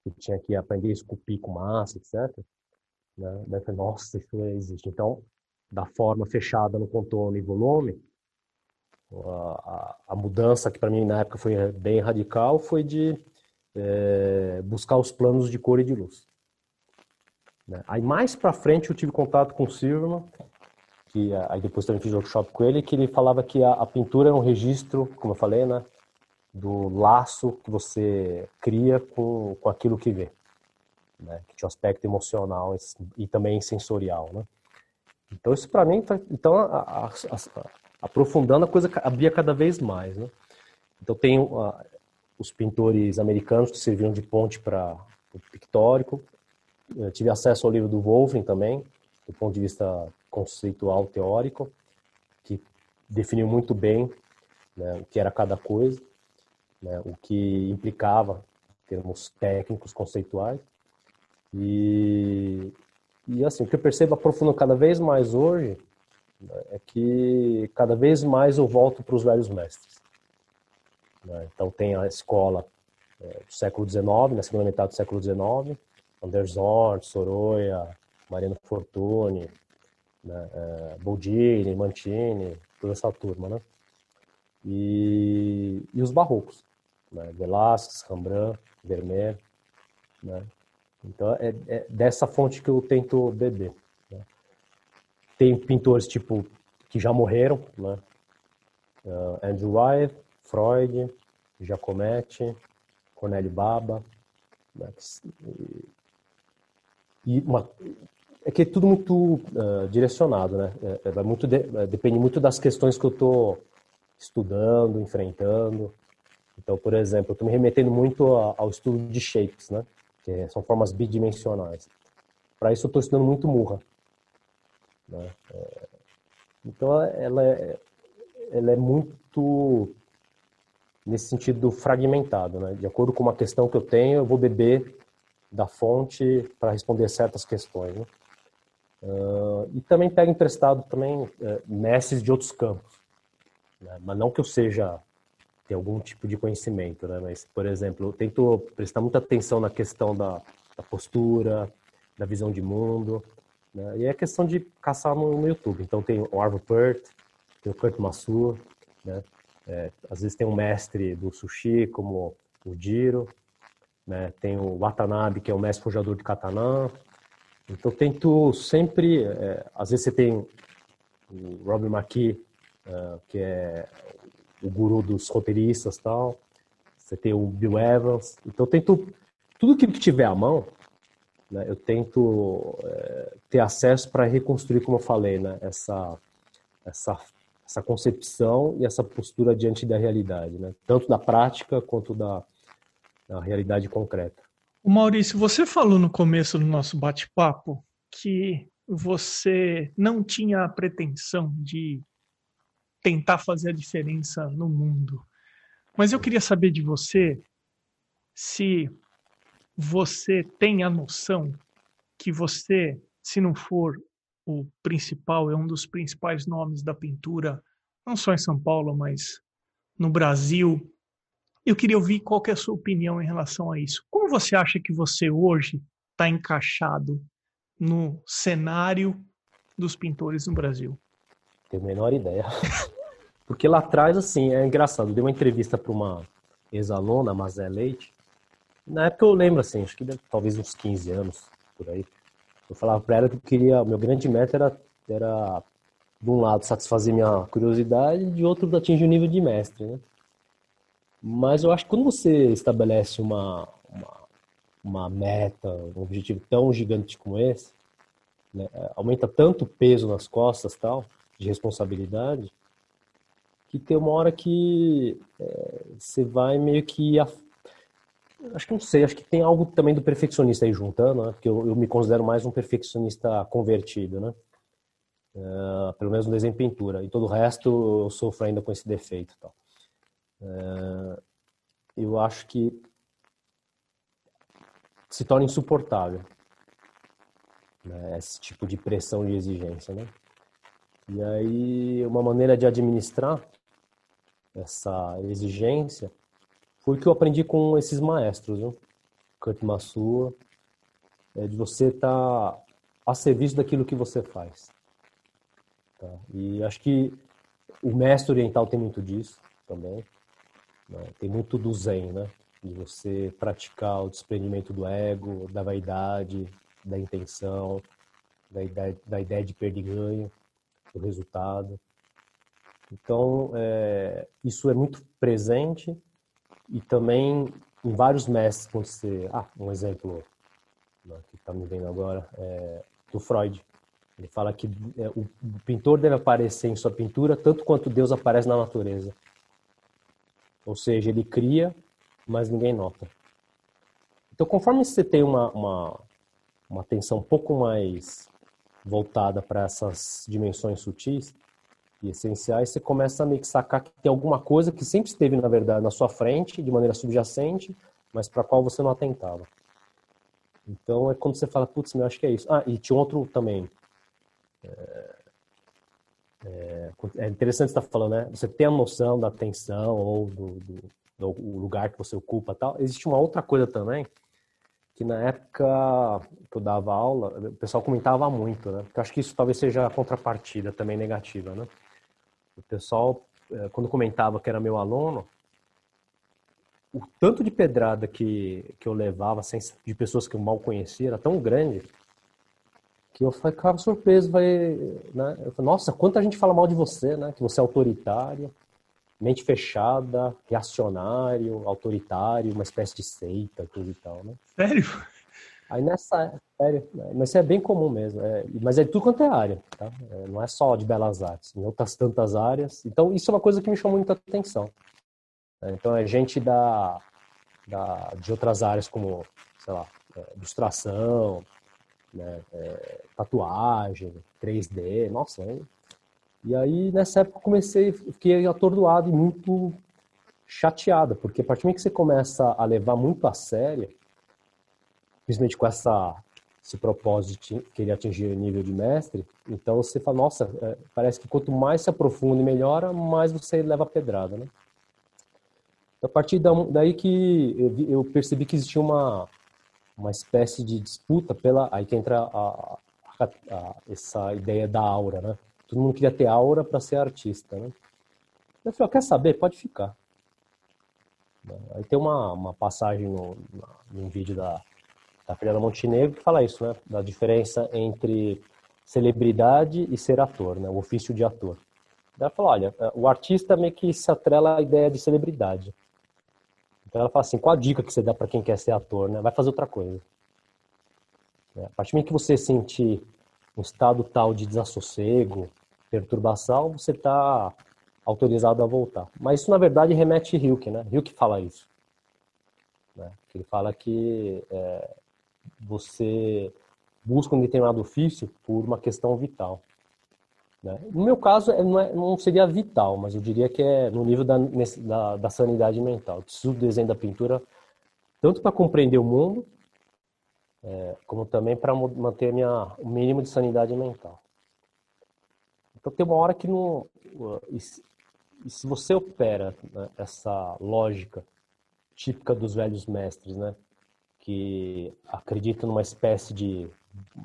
eu tinha que aprender a esculpir com massa, etc. Né? Daí eu falei, nossa, isso existe. Então, da forma fechada no contorno e volume, a, a, mudança que para mim na época foi bem radical foi de é, buscar os planos de cor e de luz. Né? Aí mais para frente eu tive contato com o Silverman, que aí depois também fiz workshop com ele, que ele falava que a, a pintura é um registro, como eu falei, né, do laço que você cria com, com aquilo que vê, né, que tinha um aspecto emocional e, também sensorial, né. Então isso para mim, tá, então a, a, a, aprofundando a coisa abria cada vez mais, né. Então tem os pintores americanos que serviam de ponte para o pictórico. Eu tive acesso ao livro do Wolfram também, do ponto de vista conceitual teórico, que definiu muito bem né, o que era cada coisa, né, o que implicava termos técnicos, conceituais. E, e assim, o que eu percebo aprofundando cada vez mais hoje né, é que cada vez mais eu volto para os velhos mestres. Né? Então tem a escola é, do século XIX, na segunda metade do século XIX, Anders Sorolla, Mariano Fortuny, né, é, Boldini, Mantini, toda essa turma, né? E, e os barrocos, né? Velázquez, Rembrandt, Vermeer, né? Então é, é, dessa fonte que eu tento beber. Né? Tem pintores tipo que já morreram, né? Uh, Andrew Wyeth, Freud, Giacometti, Cornélio Baba, né? e uma, é que é tudo muito uh, direcionado, né? É, é muito de, é, depende muito das questões que eu estou estudando, enfrentando. Então, por exemplo, eu estou me remetendo muito ao estudo de shapes, né? Que são formas bidimensionais. Para isso, eu estou estudando muito Murra. Né? É, então, ela é, ela é muito nesse sentido fragmentado, né? De acordo com uma questão que eu tenho, eu vou beber da fonte para responder certas questões. Né? Uh, e também pego emprestado também uh, mestres de outros campos, né? mas não que eu seja ter algum tipo de conhecimento, né? Mas por exemplo, eu tento prestar muita atenção na questão da, da postura, da visão de mundo, né? E é questão de caçar no, no, YouTube. Então tem o Arvo Pärt, tem o Kurt Massur, né? É, às vezes tem um mestre do sushi como o Jiro, né? Tem o Watanabe que é o mestre forjador de katana, então, tento sempre. É, às vezes você tem o Robin McKee, é, que é o guru dos roteiristas tal. Você tem o Bill Evans. Então, eu tento. Tudo que tiver à mão, né, eu tento é, ter acesso para reconstruir, como eu falei, né, essa, essa, essa concepção e essa postura diante da realidade, né, tanto da prática quanto da, da realidade concreta. O Maurício, você falou no começo do nosso bate-papo que você não tinha a pretensão de tentar fazer a diferença no mundo. Mas eu queria saber de você se você tem a noção que você, se não for o principal, é um dos principais nomes da pintura, não só em São Paulo, mas no Brasil, eu queria ouvir qual que é a sua opinião em relação a isso. Como você acha que você hoje está encaixado no cenário dos pintores no Brasil? Tenho a menor ideia. Porque lá atrás, assim, é engraçado. Eu dei uma entrevista para uma ex-aluna, Mazé Leite. Na época eu lembro, assim, acho que talvez uns 15 anos, por aí. Eu falava para ela que eu queria, meu grande meta era, era, de um lado, satisfazer minha curiosidade, de outro, atingir o nível de mestre, né? Mas eu acho que quando você estabelece uma, uma, uma meta, um objetivo tão gigante como esse, né, aumenta tanto o peso nas costas tal, de responsabilidade, que tem uma hora que é, você vai meio que. Acho que não sei, acho que tem algo também do perfeccionista aí juntando, né? Porque eu, eu me considero mais um perfeccionista convertido, né? Uh, pelo menos no desenho pintura. E todo o resto eu sofro ainda com esse defeito tal. é, eu acho que se torna insuportável né, esse tipo de pressão e exigência, né? E aí, uma maneira de administrar essa exigência foi que eu aprendi com esses maestros, viu? Kurt Masua, é de você estar tá a serviço daquilo que você faz. Tá? E acho que o mestre oriental tem muito disso também. Né? Tem muito do zen, né? De você praticar o desprendimento do ego, da vaidade, da intenção, da ideia, da ideia de perder ganho, do resultado. Então, é, isso é muito presente e também em vários mestres, quando você... Ah, um exemplo né, que está me vendo agora, é do Freud. Ele fala que é, o pintor deve aparecer em sua pintura tanto quanto Deus aparece na natureza. Ou seja, ele cria, mas ninguém nota. Então, conforme você tem uma, uma, uma atenção um pouco mais voltada para essas dimensões sutis e essenciais, você começa a meio que sacar que tem alguma coisa que sempre esteve, na verdade, na sua frente, de maneira subjacente, mas para a qual você não atentava. Então é quando você fala, putz, eu acho que é isso. Ah, e tinha outro também. É, é, é interessante estar falando, né? Você tem a noção da atenção ou do, do, do, lugar que você ocupa tal. Existe uma outra coisa também, que na época que eu dava aula, o pessoal comentava muito, né? Porque eu acho que isso talvez seja a contrapartida também negativa, né? O pessoal, é, quando comentava que era meu aluno, o tanto de pedrada que, que eu levava sem, de pessoas que eu mal conhecia era tão grande que eu ficava surpreso. Vai, né? eu falei, Nossa, quanta gente fala mal de você, né? Que você é autoritário, mente fechada, reacionário, autoritário, uma espécie de seita, tudo e tal, né? Sério? Aí nessa, sério, mas isso é bem comum mesmo. É, mas é tudo quanto é área, tá? É, não é só de belas artes, em outras tantas áreas. Então isso é uma coisa que me chamou muita atenção. Né? Então, é gente da, da, de outras áreas como, sei lá, é, ilustração, né, é, tatuagem, 3D, nossa, hein? E aí, nessa época, eu comecei, fiquei atordoado e muito chateada, porque a partir do momento que você começa a levar muito a sério, principalmente com essa, esse propósito de querer atingir o nível de mestre, então você fala, nossa, é, parece que quanto mais se aprofunda e melhora, mais você leva a pedrada, né? A partir daí que eu, percebi que existia uma, uma espécie de disputa pela. Aí que entra a, a, a, essa ideia da aura, né? Todo mundo queria ter aura para ser artista, né? Eu falei, quer saber? Pode ficar. Aí tem uma, uma passagem no, no vídeo da, da Fernanda Montenegro que fala isso, né? Da diferença entre celebridade e ser ator, né? O ofício de ator. Ela falou, olha, o artista meio que se atrela à ideia de celebridade. Então ela fala assim, qual a dica que você dá para quem quer ser ator, né? Vai fazer outra coisa. É, a partir do momento que você sentir um estado tal de desassossego, perturbação, você está autorizado a voltar. Mas isso, na verdade, remete a Hilke, né? Hilke fala isso. Né? Ele fala que é, você busca um determinado ofício por uma questão vital. Né? No meu caso, é, não, é, não, seria vital, mas eu diria que é no nível da, da, da sanidade mental. Eu preciso do desenho da pintura tanto para compreender o mundo, é, como também para manter minha, o mínimo de sanidade mental. Então tem uma hora que não. E se, você opera né, essa lógica típica dos velhos mestres, né, que acreditam numa espécie de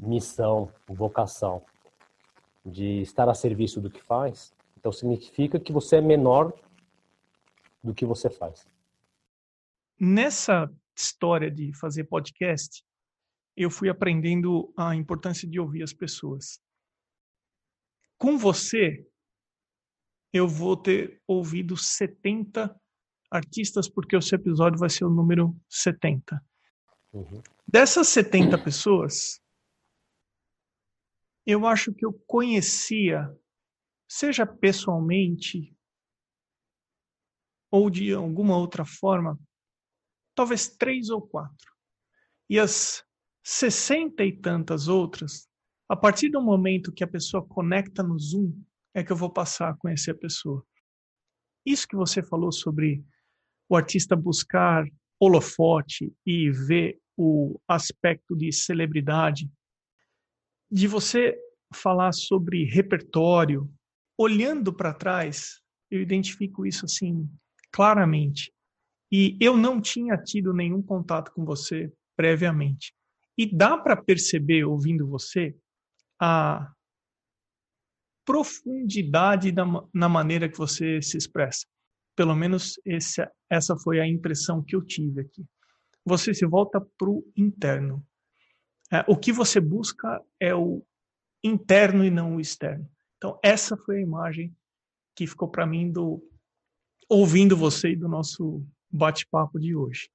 missão, vocação, de estar a serviço do que faz, então significa que você é menor do que você faz. Nessa história de fazer podcast, eu fui aprendendo a importância de ouvir as pessoas. Com você, eu vou ter ouvido 70 artistas, porque seu episódio vai ser o número 70. Uhum. Dessas 70 pessoas, eu acho que eu conhecia, seja pessoalmente ou de alguma outra forma, talvez três ou quatro. E as sessenta e tantas outras, a partir do momento que a pessoa conecta no Zoom, é que eu vou passar a conhecer a pessoa. isso que você falou sobre o artista buscar holofote e ver o aspecto de celebridade, de você falar sobre repertório, olhando para trás, eu identifico isso assim claramente. E eu não tinha tido nenhum contato com você previamente. E dá para perceber, ouvindo você, a profundidade na, maneira que você se expressa. Pelo menos essa foi a impressão que eu tive aqui. Você se volta para o interno. É, o que você busca é o interno e não o externo. Então, essa foi a imagem que ficou para mim do ouvindo você e do nosso bate-papo de hoje.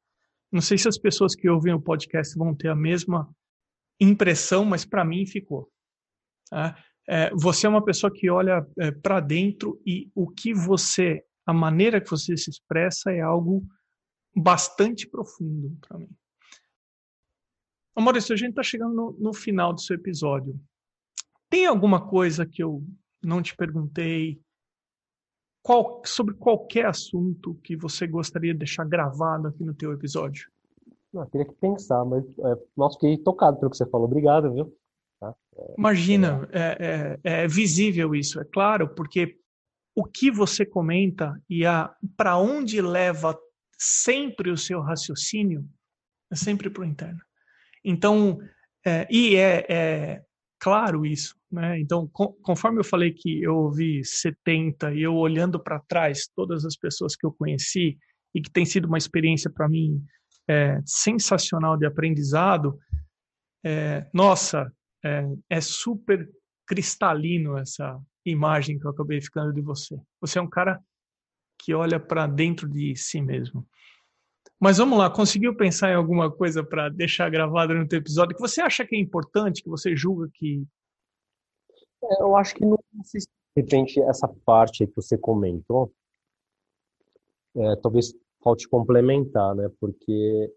Não sei se as pessoas que ouvem o podcast vão ter a mesma impressão, mas para mim ficou. Tá? É, você é uma pessoa que olha é, para dentro e o que você, a maneira que você se expressa é algo bastante profundo para mim. Maurício, a gente está chegando no, no final do seu episódio. Tem alguma coisa que eu não te perguntei qual, sobre qualquer assunto que você gostaria de deixar gravado aqui no teu episódio? Não, teria que pensar, mas é, nossa, fiquei tocado pelo que você falou. Obrigado, viu? Tá? É, Imagina, é, é, é, visível isso, é claro, porque o que você comenta e para onde leva sempre o seu raciocínio é sempre para o interno. Então, é, e é, é, claro isso. Né? Então, com, conforme eu falei que eu ouvi 70 e eu olhando para trás todas as pessoas que eu conheci e que tem sido uma experiência para mim é, sensacional de aprendizado, é, nossa, é, é super cristalino essa imagem que eu acabei ficando de você. Você é um cara que olha para dentro de si mesmo. Mas vamos lá, conseguiu pensar em alguma coisa para deixar gravado no teu episódio que você acha que é importante, que você julga que. É, eu acho que não de repente essa parte que você comentou, é, talvez falte complementar, né? Porque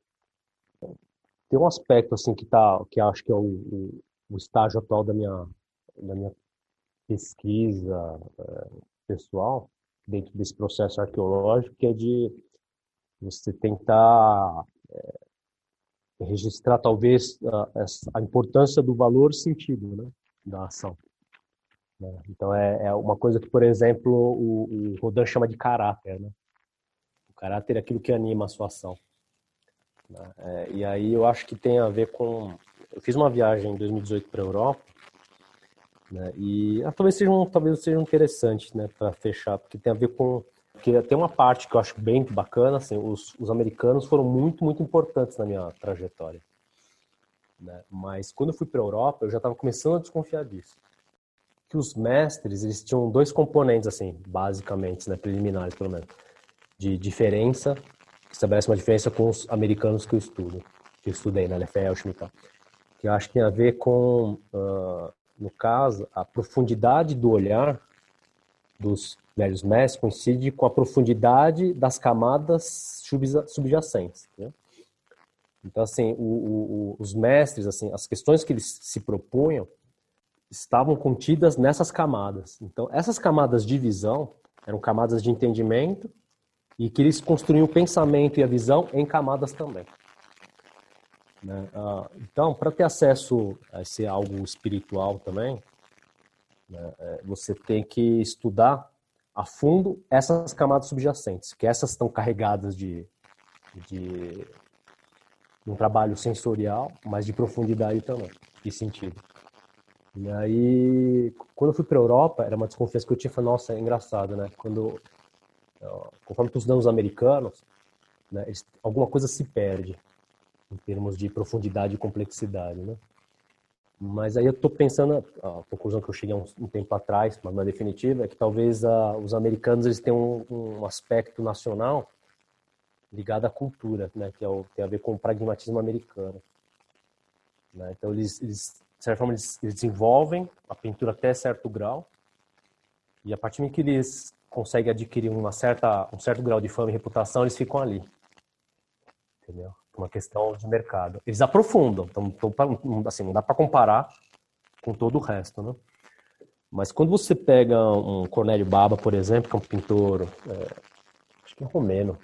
tem um aspecto assim que tá, que acho que é o, o, o estágio atual da minha, da minha pesquisa é, pessoal dentro desse processo arqueológico, que é de você tentar é, registrar talvez a, a, importância do valor sentido né, da ação. Né? Então é, é, uma coisa que, por exemplo, o, o Rodin chama de caráter. Né? O caráter é aquilo que anima a sua ação. Né? É, e aí eu acho que tem a ver com... Eu fiz uma viagem em 2018 para a Europa né? e ah, talvez seja um, talvez seja interessante né, para fechar, porque tem a ver com porque tem uma parte que eu acho bem bacana, assim, os, os americanos foram muito, muito importantes na minha trajetória. Né? Mas quando eu fui para a Europa, eu já estava começando a desconfiar disso. Que os mestres, eles tinham dois componentes, assim, basicamente, né, preliminares, pelo menos, de diferença, que estabelece uma diferença com os americanos que eu estudo, que eu estudei na NFL, e tal, que eu acho que tem a ver com, uh, no caso, a profundidade do olhar dos velhos mestres coincide com a profundidade das camadas subjacentes. Né? Então, assim, o, o, os mestres, assim, as questões que eles se propunham estavam contidas nessas camadas. Então, essas camadas de visão eram camadas de entendimento e que eles construíam o pensamento e a visão em camadas também. Né? Ah, então, para ter acesso a esse algo espiritual também, né, é, você tem que estudar a fundo essas camadas subjacentes, que essas estão carregadas de, de um trabalho sensorial, mas de profundidade também, e sentido. E aí, quando eu fui para a Europa, era uma desconfiança que eu tinha, falei, nossa, é engraçado, né? Quando, conforme tu estudando os americanos, né, eles, alguma coisa se perde em termos de profundidade e complexidade, né? Mas aí eu estou pensando, a conclusão que eu cheguei há um, um, tempo atrás, mas não é definitiva, é que talvez uh, os americanos eles tenham um, um, aspecto nacional ligado à cultura, né, que é o, tem a ver com o pragmatismo americano. Né? Então eles, eles, de certa forma, eles, eles desenvolvem a pintura até certo grau, e a partir do que eles conseguem adquirir uma certa, um certo grau de fama e reputação, eles ficam ali. Entendeu? Uma questão de mercado. Eles aprofundam, então, então assim, não dá para comparar com todo o resto, né? Mas quando você pega um Cornélio Baba, por exemplo, que é um pintor, é, acho que é romeno,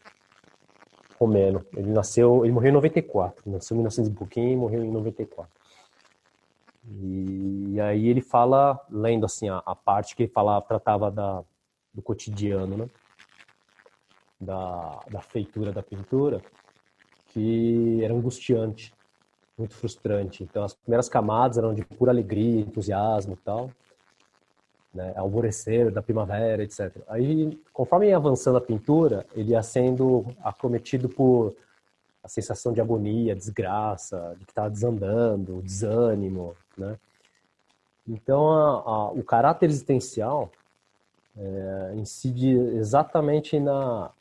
romeno, ele nasceu, ele morreu em 94, nasceu em 1900 e pouquinho e morreu em 94. E, e aí ele fala, lendo assim a, a parte que ele falava, tratava da, do cotidiano, né? Da, da feitura da pintura, que era angustiante, muito frustrante. Então as primeiras camadas eram de pura alegria, entusiasmo e tal né, alvorecer da primavera, etc. Aí, conforme ia avançando a pintura, ele ia sendo acometido por a sensação de agonia, desgraça, de que estava desandando, desânimo, né? Então, a, a, o caráter existencial é, incide exatamente na,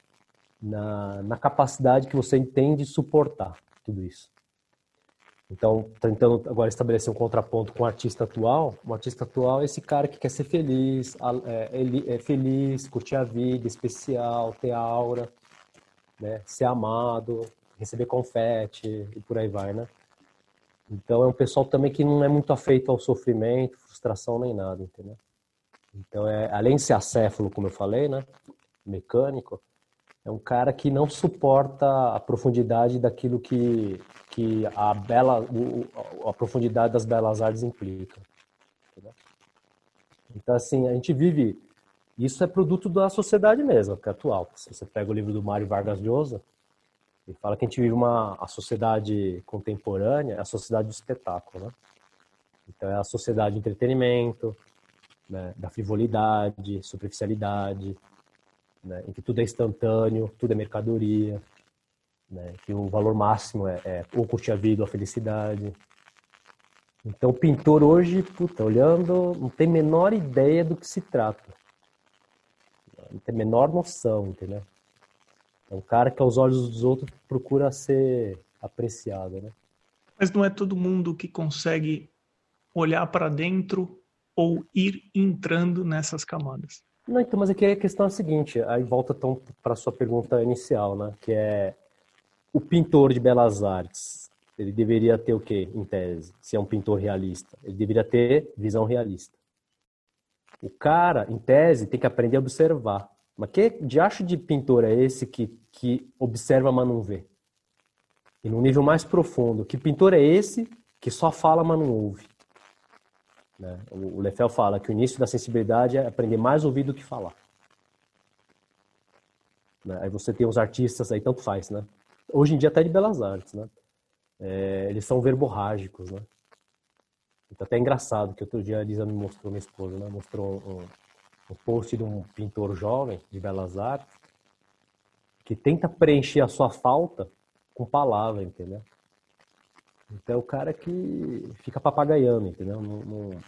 na, na capacidade que você tem de suportar tudo isso. Então, tentando agora estabelecer um contraponto com o artista atual, o artista atual é esse cara que quer ser feliz, é, ele é feliz, curtir a vida, especial, ter aura, né? ser amado, receber confete e por aí vai, né? Então é um pessoal também que não é muito afeito ao sofrimento, frustração nem nada, entendeu? Então é, além de ser acéfalo, como eu falei, né? Mecânico, é um cara que não suporta a profundidade daquilo que, que a bela a profundidade das belas artes implica. Então assim a gente vive isso é produto da sociedade mesmo, que é atual. Se você pega o livro do Mário Vargas Llosa, ele fala que a gente vive uma a sociedade contemporânea, é a sociedade do espetáculo, né? Então é a sociedade do entretenimento, né, da frivolidade, superficialidade, né, em que tudo é instantâneo, tudo é mercadoria, né, que o valor máximo é, é ou curtir a vida ou a felicidade. Então, o pintor hoje, puta, olhando, não tem menor ideia do que se trata. Não tem menor noção, entendeu? É um cara que aos olhos dos outros procura ser apreciado, né? Mas não é todo mundo que consegue olhar para dentro ou ir entrando nessas camadas. Não, então, mas aqui a questão é a seguinte, aí volta então para a sua pergunta inicial, né? Que é o pintor de belas artes, ele deveria ter o quê, em tese, se é um pintor realista? Ele deveria ter visão realista. O cara, em tese, tem que aprender a observar. Mas que diacho de pintor é esse que, que observa, mas não vê? E no nível mais profundo, que pintor é esse que só fala, mas não ouve? Né? O Lefel fala que o início da sensibilidade é aprender mais ouvir do que falar. Né? Aí você tem os artistas, aí tanto faz, né? Hoje em dia até de belas artes, né? É, eles são verborrágicos, né? Então até é engraçado que outro dia a Lisa me mostrou, minha esposa, né? Mostrou um, um post de um pintor jovem de belas artes que tenta preencher a sua falta com palavra, entendeu? Então é o cara que fica papagaiando, entendeu? Não, não,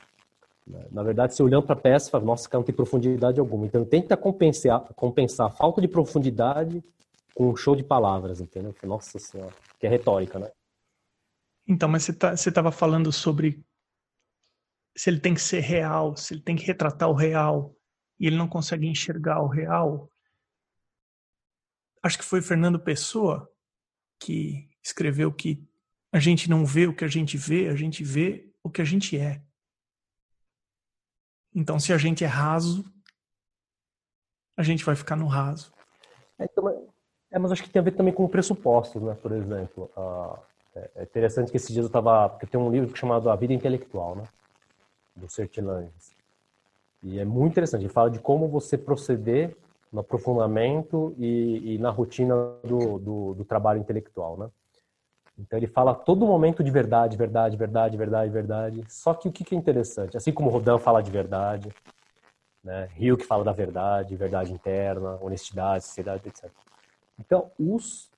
na verdade, se olhando para a peça, fala, nossa, cara não tem profundidade alguma. Então tenta compensar, compensar a falta de profundidade com um show de palavras, entendeu? Nossa senhora, que é retórica, né? Então, mas você tá, estava falando sobre se ele tem que ser real, se ele tem que retratar o real, e ele não consegue enxergar o real. Acho que foi Fernando Pessoa que escreveu que a gente não vê o que a gente vê, a gente vê o que a gente é. Então, se a gente é raso, a gente vai ficar no raso. É, então, é, mas acho que tem a ver também com pressupostos, né? Por exemplo, uh, é interessante que esses dias eu estava... Porque tem um livro chamado A Vida Intelectual, né? Do Sertilanges. E é muito interessante. Ele fala de como você proceder no aprofundamento e, e na rotina do, do, do trabalho intelectual, né? Então ele fala todo momento de verdade, verdade, verdade, verdade, verdade. Só que o que é interessante, assim como Rodin fala de verdade, né? Rio que fala da verdade, verdade interna, honestidade, sinceridade, etc. Então os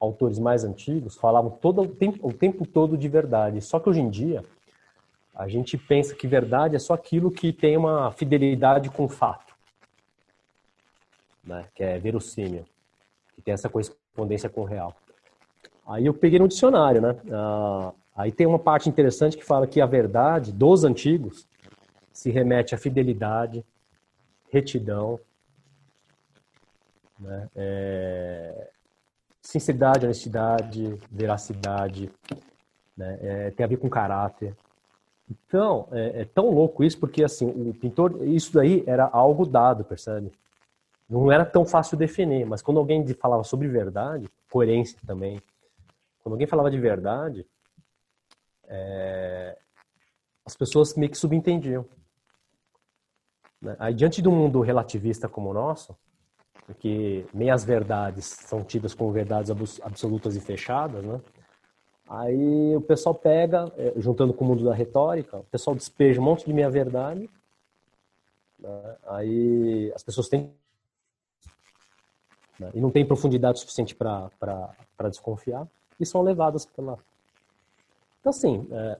autores mais antigos falavam todo o tempo, o tempo todo de verdade. Só que hoje em dia a gente pensa que verdade é só aquilo que tem uma fidelidade com o fato, né? Que é verossímil, que tem essa correspondência com o real. Aí eu peguei no dicionário, né? Ah, aí tem uma parte interessante que fala que a verdade dos antigos se remete à fidelidade, retidão, né? É, sinceridade, honestidade, veracidade, né? É, tem a ver com caráter, Então, é, é, tão louco isso, porque assim, o pintor, isso daí era algo dado, percebe? Não era tão fácil definir, mas quando alguém falava sobre verdade, coerência também, quando alguém falava de verdade, é, as pessoas meio que subentendiam. Né? Aí, diante de um mundo relativista como o nosso, em que meias verdades são tidas como verdades absolutas e fechadas, né? Aí o pessoal pega, é, juntando com o mundo da retórica, o pessoal despeja um monte de meia verdade. Né? Aí as pessoas têm né? e não tem profundidade suficiente para desconfiar e são levadas pela. Então assim, é,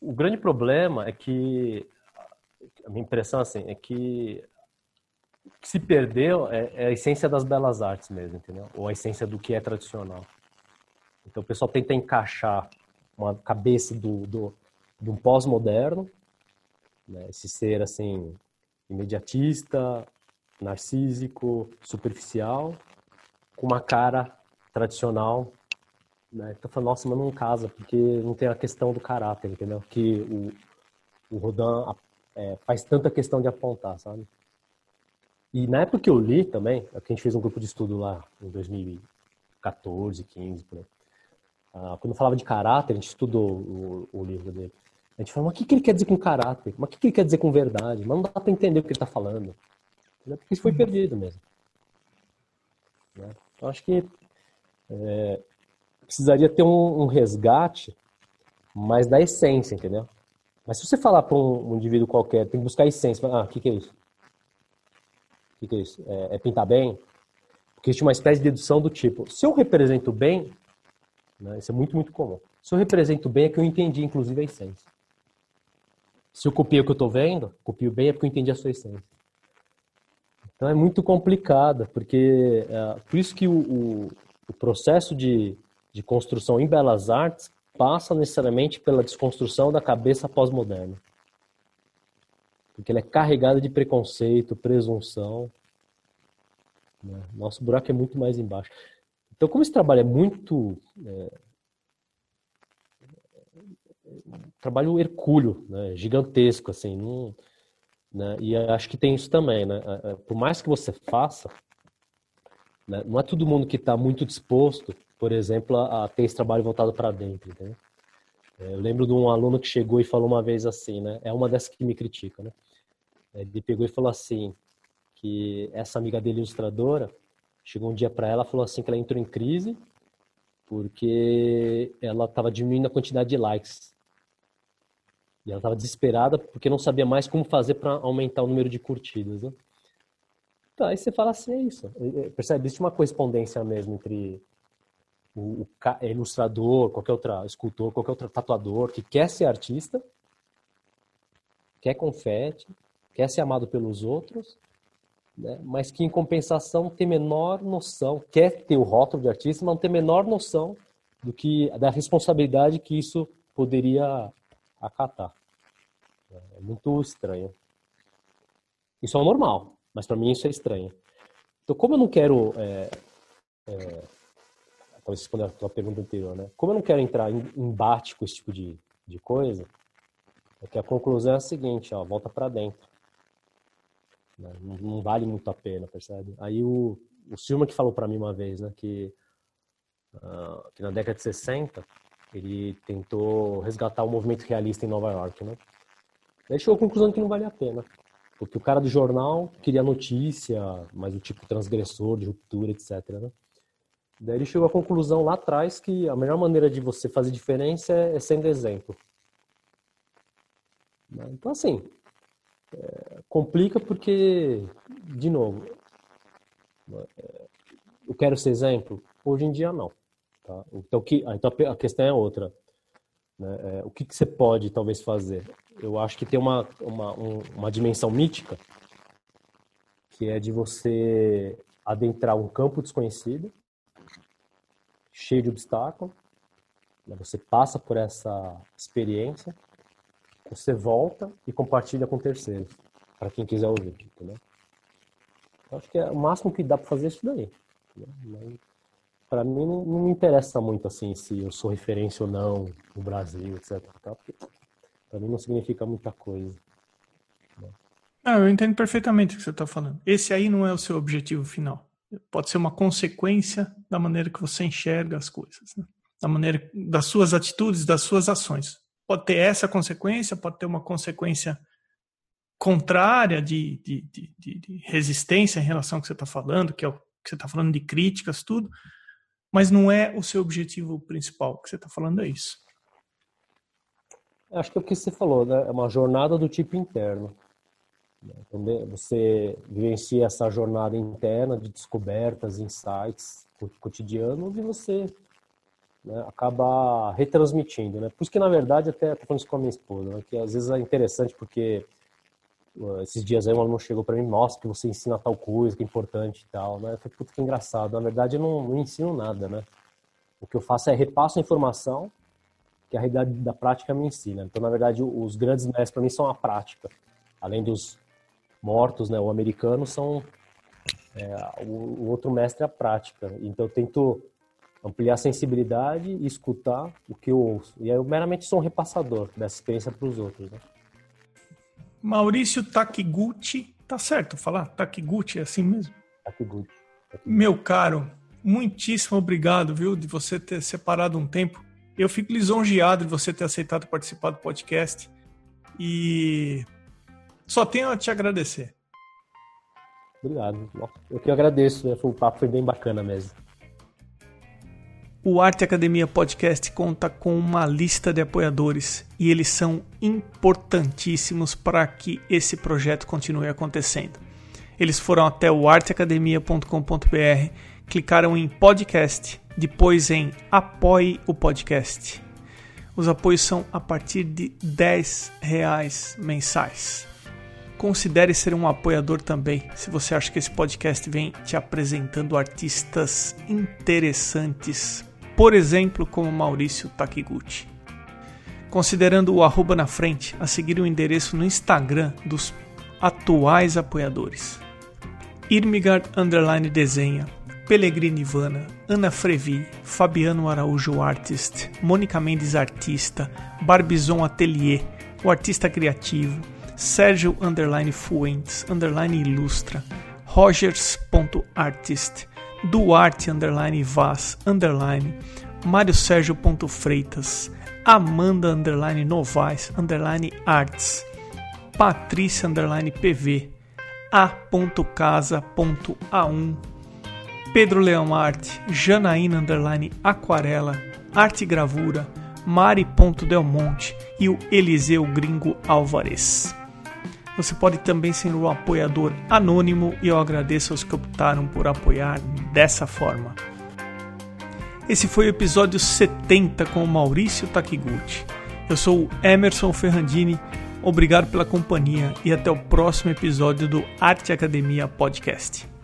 o grande problema é que a minha impressão assim é que o que se perdeu é, é a essência das belas artes mesmo, entendeu? Ou a essência do que é tradicional. Então o pessoal tenta encaixar uma cabeça do, do de um pós-moderno, né? esse ser assim imediatista, narcísico, superficial, com uma cara tradicional. Né? Então falando, nossa, mas não casa, porque não tem a questão do caráter, entendeu? Que o, o Rodin é, faz tanta questão de apontar, sabe? E na época que eu li também, é que a gente fez um grupo de estudo lá em 2014, 15, por aí. Ah, quando falava de caráter, a gente estudou o, o livro dele. A gente falou, mas o que, que ele quer dizer com caráter? Mas o que, que ele quer dizer com verdade? Mas não dá para entender o que ele está falando. Porque isso foi uhum. perdido mesmo. Né? Então, acho que é, precisaria ter um, um, resgate, mas da essência, entendeu? Mas se você falar para um, um, indivíduo qualquer, tem que buscar a essência. Ah, o que, que é isso? O que, que é isso? É, é pintar bem? Porque existe uma espécie de dedução do tipo, se eu represento bem, né? Isso é muito, muito comum. Se eu represento bem, é que eu entendi, inclusive, a essência. Se eu copio o que eu estou vendo, copio bem, é porque eu entendi a sua essência. Então é muito complicado, porque é, por isso que o, o, o processo de, de construção em belas artes passa necessariamente pela desconstrução da cabeça pós-moderna. Porque ele é carregado de preconceito, presunção. Né? Nosso buraco é muito mais embaixo. Então, como esse trabalho é muito. É, trabalho hercúleo, né, gigantesco, assim, não, né, e acho que tem isso também, né, por mais que você faça, né, não é todo mundo que está muito disposto, por exemplo, a, a ter esse trabalho voltado para dentro, né? Eu lembro de um aluno que chegou e falou uma vez assim, né, é uma dessas que me critica, né, ele pegou e falou assim, que essa amiga dele ilustradora, Chegou um dia para ela, falou assim que ela entrou em crise porque ela estava diminuindo a quantidade de likes. E ela estava desesperada porque não sabia mais como fazer para aumentar o número de curtidas. Né? Então, aí você fala assim, é isso. É, é, percebe? Existe uma correspondência mesmo entre o, o ilustrador, qualquer outro escultor, qualquer outro tatuador que quer ser artista, quer confete, quer ser amado pelos outros né? mas que em compensação tem menor noção, quer ter o rótulo de artista, mas não tem menor noção do que da responsabilidade que isso poderia acatar. É muito estranho. Isso é normal, mas para mim isso é estranho. Então, como eu não quero, é, é, talvez responder a tua pergunta anterior, né? Como eu não quero entrar em embate com esse tipo de, de coisa, é que a conclusão é a seguinte, ó, volta para dentro. Né? Não, não, vale muito a pena, percebe? Aí o, o Silma que falou para mim uma vez, né, que, uh, que na década de 60 ele tentou resgatar o movimento realista em Nova York, né? Chegou à conclusão que não vale a pena. Porque o cara do jornal queria notícia, mas o tipo transgressor, de ruptura, etc. Né? Daí ele chegou à conclusão lá atrás que a melhor maneira de você fazer diferença é, é sendo exemplo. Então, assim, é, complica porque, de novo, eu quero ser exemplo? Hoje em dia, não. Tá? Então, que, então a questão é outra. Né? É, o que, que, você pode, talvez, fazer? Eu acho que tem uma, uma, um, uma dimensão mítica, que é de você adentrar um campo desconhecido, cheio de obstáculos, né? você passa por essa experiência, você volta e compartilha com terceiros, para quem quiser ouvir, entendeu? Eu acho que é o máximo que dá para fazer é isso daí. Né? para mim não, não, me interessa muito assim se eu sou referência ou não no Brasil, etc. mim não significa muita coisa. Ah, eu entendo perfeitamente o que você está falando. Esse aí não é o seu objetivo final. Pode ser uma consequência da maneira que você enxerga as coisas, né? da maneira das suas atitudes, das suas ações. Pode ter essa consequência, pode ter uma consequência contrária de, de, de, de resistência em relação ao que você está falando, que é o que você está falando de críticas, tudo, mas não é o seu objetivo principal. O que você está falando é isso. Acho que é o que você falou, né? É uma jornada do tipo interno. Você vivencia essa jornada interna de descobertas, insights cotidianos e você né, acaba retransmitindo, né? Por isso que, na verdade, até estou falando isso com a minha esposa, né, que às vezes é interessante porque esses dias aí um aluno chegou para mim, nossa, que você ensina tal coisa, que é importante e tal, né? Eu falei, puta, que engraçado. Na verdade, eu não, não ensino nada, né? O que eu faço é repasso a informação que a realidade da prática me ensina. Então, na verdade, os grandes mestres para mim são a prática. Além dos mortos, né, o americano, são é, o, o, outro mestre é a prática. Então eu tento ampliar a sensibilidade e escutar o que eu ouço. E aí eu meramente sou um repassador dessa experiência para os outros. Né? Maurício Takiguchi, tá certo falar? Takiguchi é assim mesmo? Takiguchi. Takiguchi. Meu caro, muitíssimo obrigado, viu, de você ter separado um tempo. Eu fico lisonjeado de você ter aceitado participar do podcast. E só tenho a te agradecer. Obrigado. Eu que agradeço. Né? O papo foi bem bacana mesmo. O Arte Academia Podcast conta com uma lista de apoiadores e eles são importantíssimos para que esse projeto continue acontecendo. Eles foram até o arteacademia.com.br, clicaram em podcast, depois em apoie o podcast. Os apoios são a partir de 10 reais mensais considere ser um apoiador também, se você acha que esse podcast vem te apresentando artistas interessantes, por exemplo, como Maurício Takiguchi. Considerando o arroba na frente, a seguir o endereço no Instagram dos atuais apoiadores. Irmigard Desenha, Pellegrini Ivana, Ana Frevi, Fabiano Araújo Artist, Mônica Mendes Artista, Barbizon Atelier, o Artista Criativo, Sérgio underline Fuentes underline Ilustra, Rogers.artist, Duarte underline Vaz underline, Mário Sérgio Freitas, Amanda underline Novaes underline Arts, Patrícia underline PV, A.casa.a1, Pedro Leão Arte, Janaína underline Aquarela, Arte Gravura, Mari.delmonte e o Eliseu Gringo Álvares. Você pode também ser um apoiador anônimo e eu agradeço aos que optaram por apoiar dessa forma. Esse foi o episódio 70 com o Maurício Takiguchi. Eu sou o Emerson Ferrandini, obrigado pela companhia e até o próximo episódio do Arte Academia Podcast.